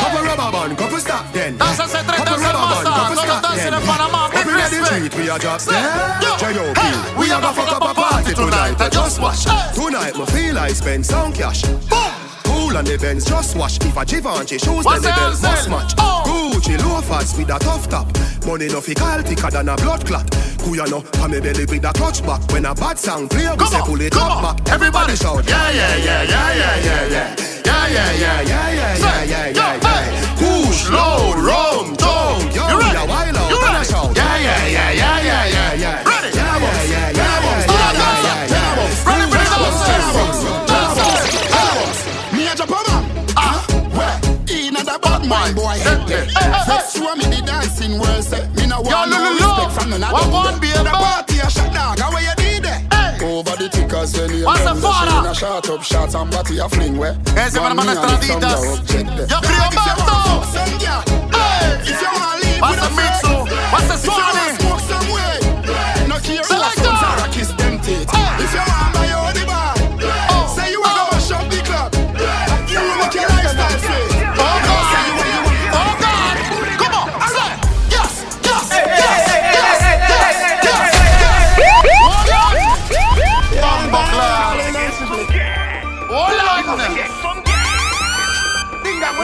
Couple rubber band, couple stop then. Danza se tres, danza el masa. Todos dancing in Panama, big respect. We are just there. J.O.B. We are gonna fuck up our party tonight. I just watch. Tonight, my feel I spend some cash. Boom cool on the bends. Just wash if a Givenchy shoes, then the belt must match. Oh. Gucci loafers with a tough top. Money no fickle thicker than a blood clot. Kuyano, pa me belly with a clutch back. When a bad sound play, we say pull it up back. Everybody shout, yeah, yeah, yeah, yeah, yeah, yeah, yeah. Yeah, yeah, yeah, yeah, yeah, yeah, yeah, yeah. Kush, low, rum, tongue. The bad mind boy. First show me the dancing world. Say me no want no respect from none of what them. one be about? party a shot dog. How you did there? Over the tickers when you What's the father? a shot up shots and body a fling where. Ese mi hermano Estraditas. Yo creo. Hey. If you want to leave What's the a mixo? Oh? What's the If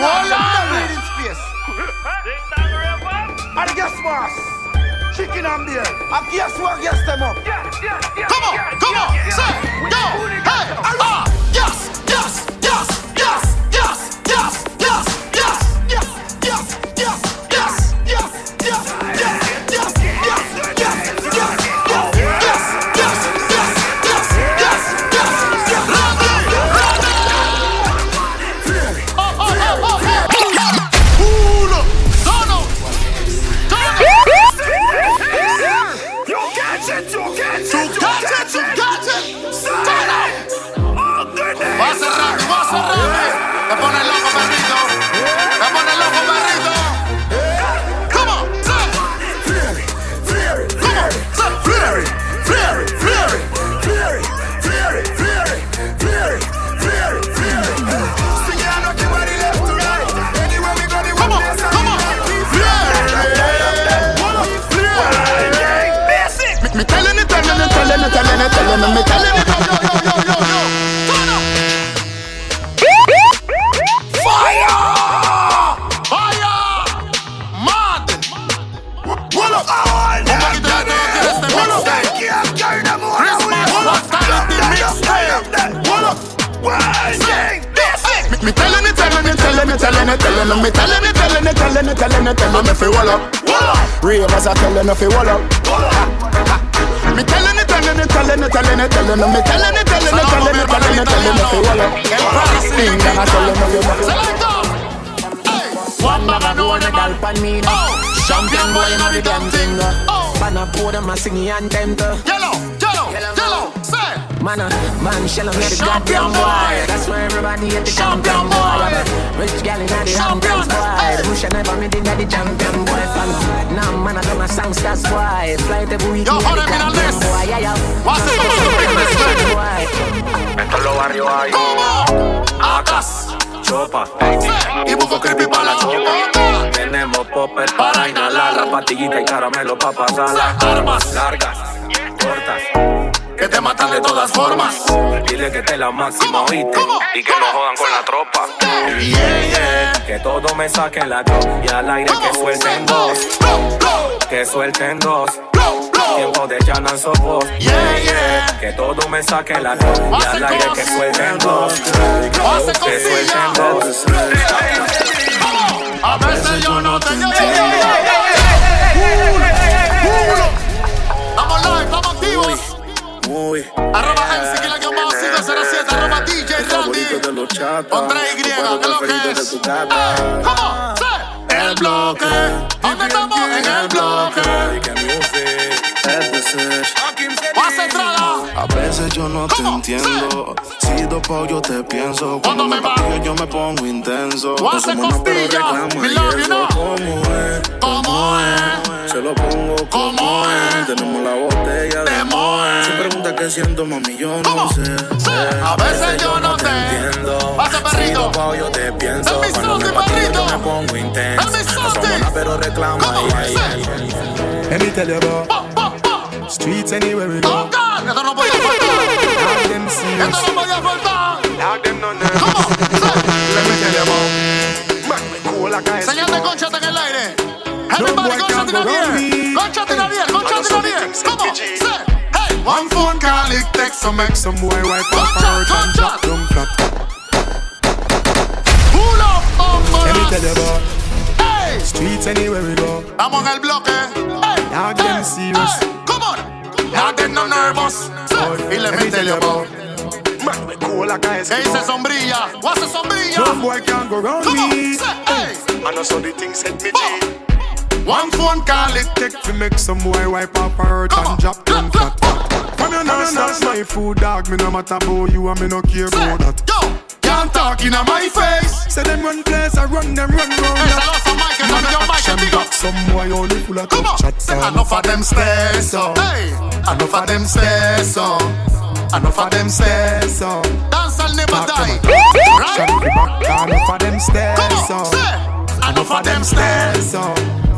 Hold on! And guess what? Chicken and beer. And guess what? Guess them up. Come on! Come on! Say go! Hey! Ah! no, no, no. Turn up. Fire! Fire! Martin. One of all the One of me tellin' it, tellin' it, tellin' it, tellin' it, tellin' it, me tellin' it, tellin' it, tellin' me tellin' it, tellin' it, fi wall up. Ravers me tellin' if fi wall up. Me tellin' me telling you, telling you, telling you, telling you, me telling you, telling you, telling me telling you, telling you, telling you, telling you, telling you, one bag and one them all pan me now Champion boy in a the damn thing Pan a pour them a sing and them Yellow, yellow, yellow, yellow Man a man shell on the goddamn boy. That's why everybody hate the champion boy. Rich gal inna the ambulance boy. The bush never made inna the champion boy. Now man a done a songsters boy. Fly week Yo, hold the in a goddamn list. boy. Yeah, yeah. What's it? boy. Los barrios hay. Acas, chopa. Y busco creepy para la chopa. Tenemos popper para inhalar. La pastillita y caramelo para pasar las armas largas, cortas. Que te matan de todas formas. Dile que te la máxima, oíste. Y que no jodan con la tropa. Que todo me saquen la yo y al aire que suelten dos. Que suelten dos. Tiempo de llanan sopos. Que todo me saquen la yo y al aire que suelten dos. Que suelten dos. A veces yo no te Muy. Arroba MC, que la que más 507, arroba DJ Randy. Con 3Y, ¿qué es lo que es? ¿Cómo? Sí. El bloque. ¿Dónde estamos? En el bloque. Más entrada. A veces yo no te entiendo. Si dopao yo te pienso. Cuando me bajo yo me pongo intenso. Tú No haces somos nada, pero Me y eso. no. ¿Cómo es? ¿Cómo es? Se lo pongo como es. Tenemos la botella de Moe. Si pregunta qué siento, mami, yo no sé. A veces yo no te entiendo. Pase, Si perrito. dopao yo te pienso. Es mi Cuando me perrito. yo me pongo intenso. Es mi No somos pero ay, ay, ay. Let streets anywhere we go. Oh God, esto no podía faltar. All them serious. Esto no podía faltar. Let me tell you about man, we cool like ice. Señal de conchate en el aire. No Everybody, boy conchate can en go el round aire. me. Conchate en el aire, conchate en el aire. ¿Cómo? Sí. Hey, One phone call it takes some make some boy wipe off her hurt and drop down flat. pull up, Let me hombres. tell you about Hey, streets anywhere we go. estamos en el bloque. Hey, Now them serious. hey, Now them no nervous. Y le mete el about. Man, we cool like. ¿Qué dice sombrilla? What's the sombrilla? No boy can go round Come on, me. say, hey. I know so the things hit me. One phone call it take to make some boy wipe off her hurt and drop down flat. From you know that's my food dog, me no matter about you and me no care about that. Yo, can't talk in my face. Say them run place, I run them run round Hey, that. saludos a Michael, Man, dame yo, Michael, action digo. back, some boy only full of Come on. tough shots. Enough of them stairs, so. Hey, enough of them stairs, so. Enough of them stairs. so. Dance will never die. Right? back, enough of them stairs, so. Enough of them stairs. so.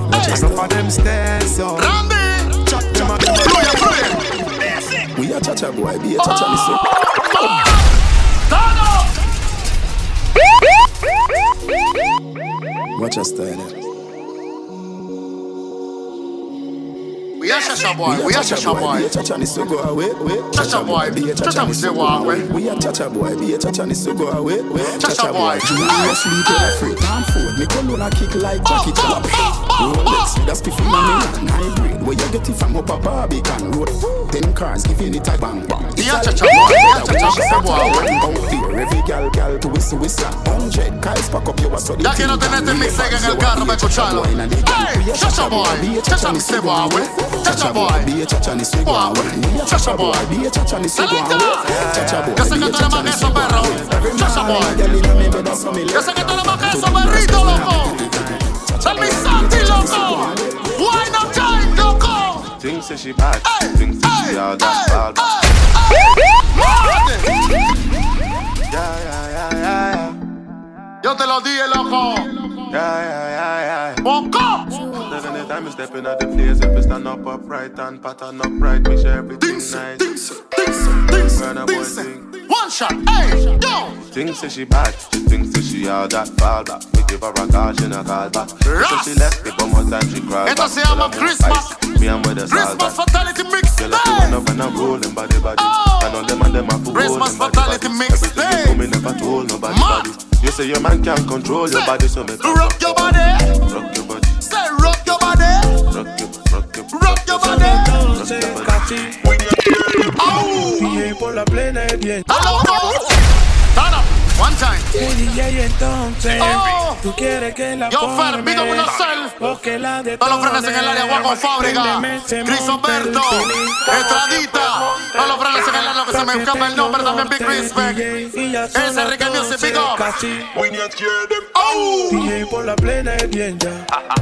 Enough of them stairs, so. Randy. Chat them a Fluye, fluye. We a cha-cha boy, be a cha-cha listen. Turn up. Watch your style. We are Shasha boy. We are Shasha Be boy. a cha-cha ni so go away. Chacha boy. Be a Chacha ni we so go away. We a cha-cha boy, be a cha-cha ni so go away. Cha-cha boy. Junior sleep in a free time food. Me call on a kick like Jackie Chan. Rolex with a spiff in a me nine grade. Where you get it from up a Barbican road. Ten cars giving it a bang bang. Be a cha-cha boy. Be a cha-cha we say walk away. Out there, every gal gal to whistle whistle. Hundred guys pack up your so Ya quiero tenerte en mi sega en el carro para escucharlo. Hey, Chacha boy. Chacha we say walk away. Chacha boy. Be a chacha ni away. Chacha boy. Be a chacha ni away. Chacha boy. Yo sé que be a tú eres chacha más que eso, perro. Chacha boy. Yo sé que tú eres más que eso, perrito, loco. Tell me something, loco. Wine up time, loco. Things say she bad, things say she all that bad. Yeah, yeah, yeah, yeah, yeah. Yo te lo dije, loco. Yeah, yeah, yeah, yeah. Poco. Time you step in at the place, if you stand up upright and pattern upright, make sure everything nice. Dings, dings, dings, Burna boy thing. One shot, hey, yo. Things say she bad, she thinks that she all that fall back. We give her a call, she not call back. So she left me, but more time she cry back. Tell her more Christmas. Me and with the Christmas back. Fatality Mix Girl, I feel when I'm rolling body body. Oh. I know them and them are fool Christmas Fatality. Mix Everything you do, me never told nobody body. You say your man can't control your body, so me Rock your body. rock rock your, rock your, Rock your body. rock your body. DJ por la plena es bien. Hello, go. Stand up. One time. Hey, DJ entonces, Oh. tú quieres que la Yo, Fer, big up forme, yourself. o que la Todos los frenes en el área, Guapo Fábrica. Chris Humberto. Estradita. Todos los frenes en el área, que se me escapa el nombre también. Big respect. Ese Enrique Music, big up. Oh. DJ por la plena es bien ya.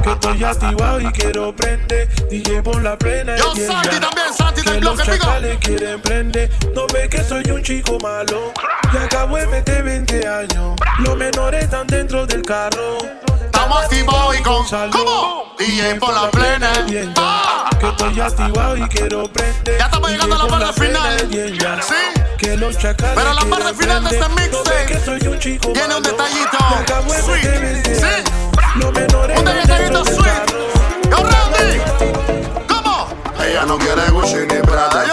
Que estoy activado y quiero prender. DJ por la plena es Yo, bien Santi ya. también, Santi del Que los bloque, up. quieren prender. No ve que soy un chico malo. Y acabo de meter 20 años. Los menores están dentro del carro. Estamos activados y con. ¿Cómo? DJ por la plena. Que estoy activado y quiero prender. Ya estamos llegando a la parte final. ya. Sí. Que los chacales Pero la parte final de este mixtape Tiene un detallito. Sweet. meter 20 Sí. Los menores Un detallito sweet. Yo, Randy. ¿Cómo? Ella no quiere Gucci ni Prada.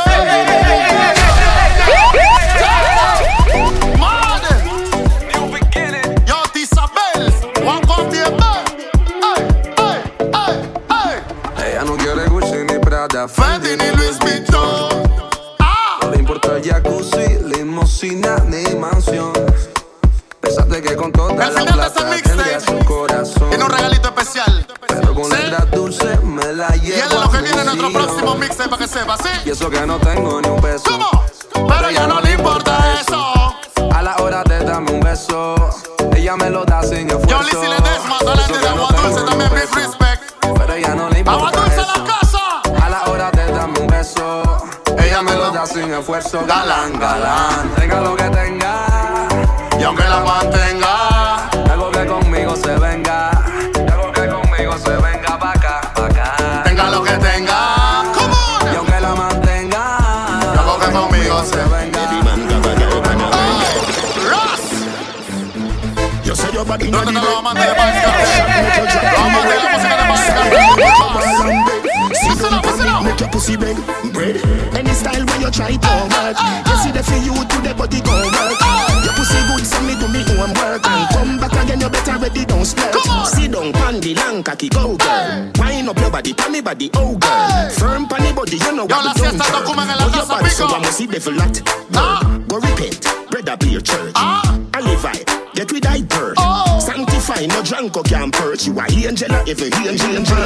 Prada, Fendi ni Luis Vuitton. No le importa el jacuzzi, limosina ni mansión. Pensaste que con toda El la final de plata mixtape corazón. Tiene un regalito especial. Pero con letras dulces me la Y llevo él es lo que viene en nuestro próximo mixtape para que sepa, ¿sí? Y eso que no tengo ni un peso. Pero ya no le importa eso. A la hora de darme un beso, ella me lo da sin esfuerzo. Yo, Lizzy Ledesma, toda la gente de Agua Dulce también, big respect. Pero ella no le Agua importa Dulce eso. la casa. Beso, ella me lo da sin esfuerzo. Galán, galán, tenga lo que tenga. Y aunque la mantenga, algo que conmigo se venga. Algo que conmigo se venga pa' acá, pa' acá. tenga lo que tenga. Y aunque la mantenga, algo que conmigo se venga. Yo sé yo body ¿Dónde están los amantes de Vice Los amantes de la música de Make your pussy beg, bread. Any style where you try to work. You see the feel you to the body go work. Your pussy good, so me do me own work. And come back again, you better ready, don't splurt. Sit down, pan the long cocky, go girl. Wind up your body, pan me body, oh girl. Firm pan body, you know what siesta don't no comen en la But your body so. I must see devil lot. Girl, go repent, brother be your church. I live I, get with thy purge. Sanctify, no drunk or can perch. You are angel, every angel, angel,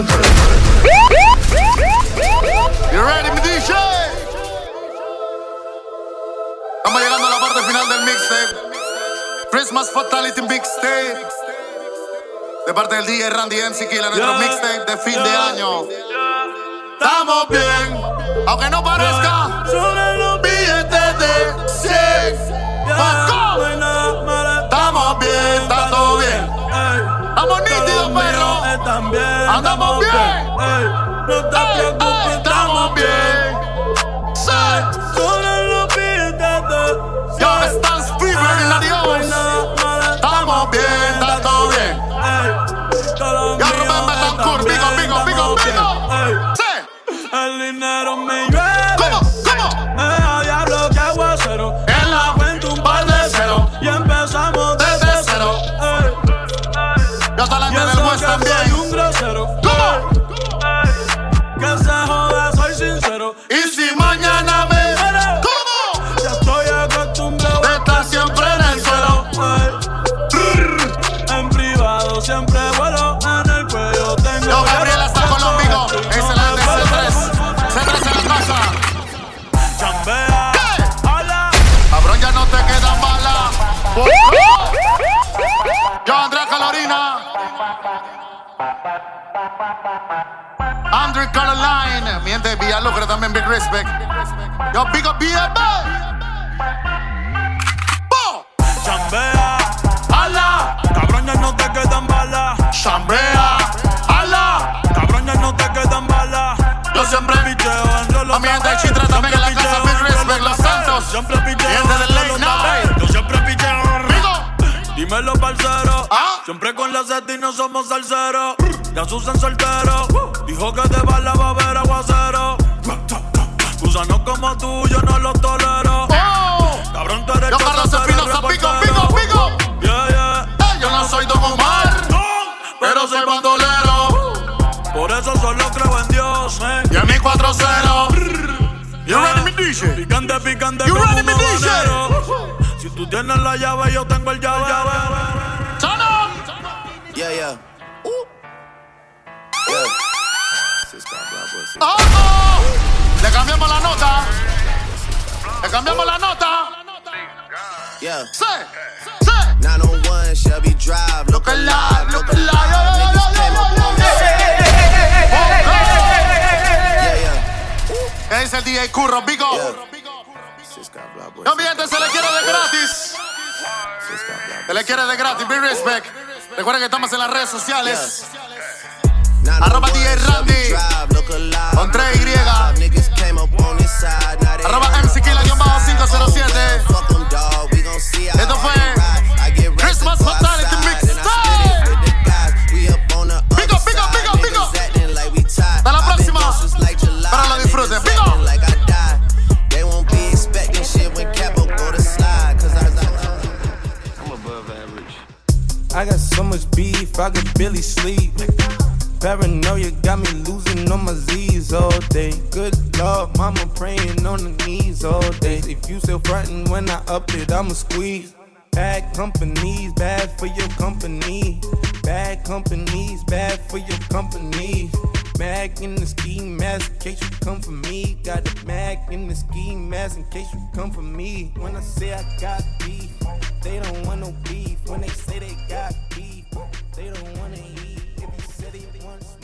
You ready, mi DJ? Estamos llegando a la parte final del mixtape. Christmas Fatality Mixtape. De parte del DJ Randy MC Killa, nuestro mixtape de fin de año. Estamos bien, aunque no parezca. Sobre los billetes de 100. Paco. Estamos bien, está todo bien. Estamos nítidos, perro. Andamos bien. No te preocupes, estamos bien. Sobre los billetes Yo, Stan Spielberg en la Dios. Estamos bien, está todo bien. Ya Rubén Betancourt, pico, pico, pico, pico. Sí. El dinero me Andrew Caroline. Mi gente de Villalucre también, big respect. Yo, big up BFB. Chambea. Ala. Cabrón, ya no te quedan balas. Chambea. Ala. Cabrón, cañas no te quedan balas. Yo siempre picheo A mi gente de Chitra también en la casa, Big Respect, Los Santos. Siempre picheo Gente del Late Night. Yo siempre picheo. Dímelo, parcero. Ah. Siempre con la seta y no somos salseros. Ya Susan soltero. Dijo que de bala va a haber aguacero. Gusanos como tú, yo no los tolero. Cabrón, tú eres Yo, Carlos Espinosa, pico, pico, pico. Yeah, yeah. Yo no soy Don Omar, pero soy bandolero. Por eso solo creo en Dios, eh. Y en mi 4-0. You ready, me DJ? Picante, picante, You ready, me DJ? Si tú tienes la llave, yo tengo el llave. Turn up. Yeah, yeah. Oh, oh. Le cambiamos la nota. Le cambiamos la nota. Yeah. Sí, sí. 901 Shelby Drive. Look alive, look alive. ¿Qué dice el DJ Curro, Bigo? No, mi gente, se le quiere de gratis. Se le quiere de gratis, Big Respect. Recuerden que estamos en las redes sociales. Arroba DJ Randy. Con 3 Y. Arroba MC bajo 507. Esto fue Christmas Fatality Mixtape. Pico, pico, pico, pico. Hasta la próxima. Para lo disfruten. Pico. They won't be expecting shit when Capo go to slide. Cause I, I'm above average. I got so much beef, I could barely sleep. Paranoia got me losing on my Z's all day. Good Lord, mama praying on the knees all day. If you still frontin' when I up it, I'ma squeeze. Bad companies, bad for your company. Bad companies, bad for your company. Mag in the ski mask in case you come for me. Got a mag in the ski mask in case you come for me. When I say I got beef, they don't want no beef. When they say they got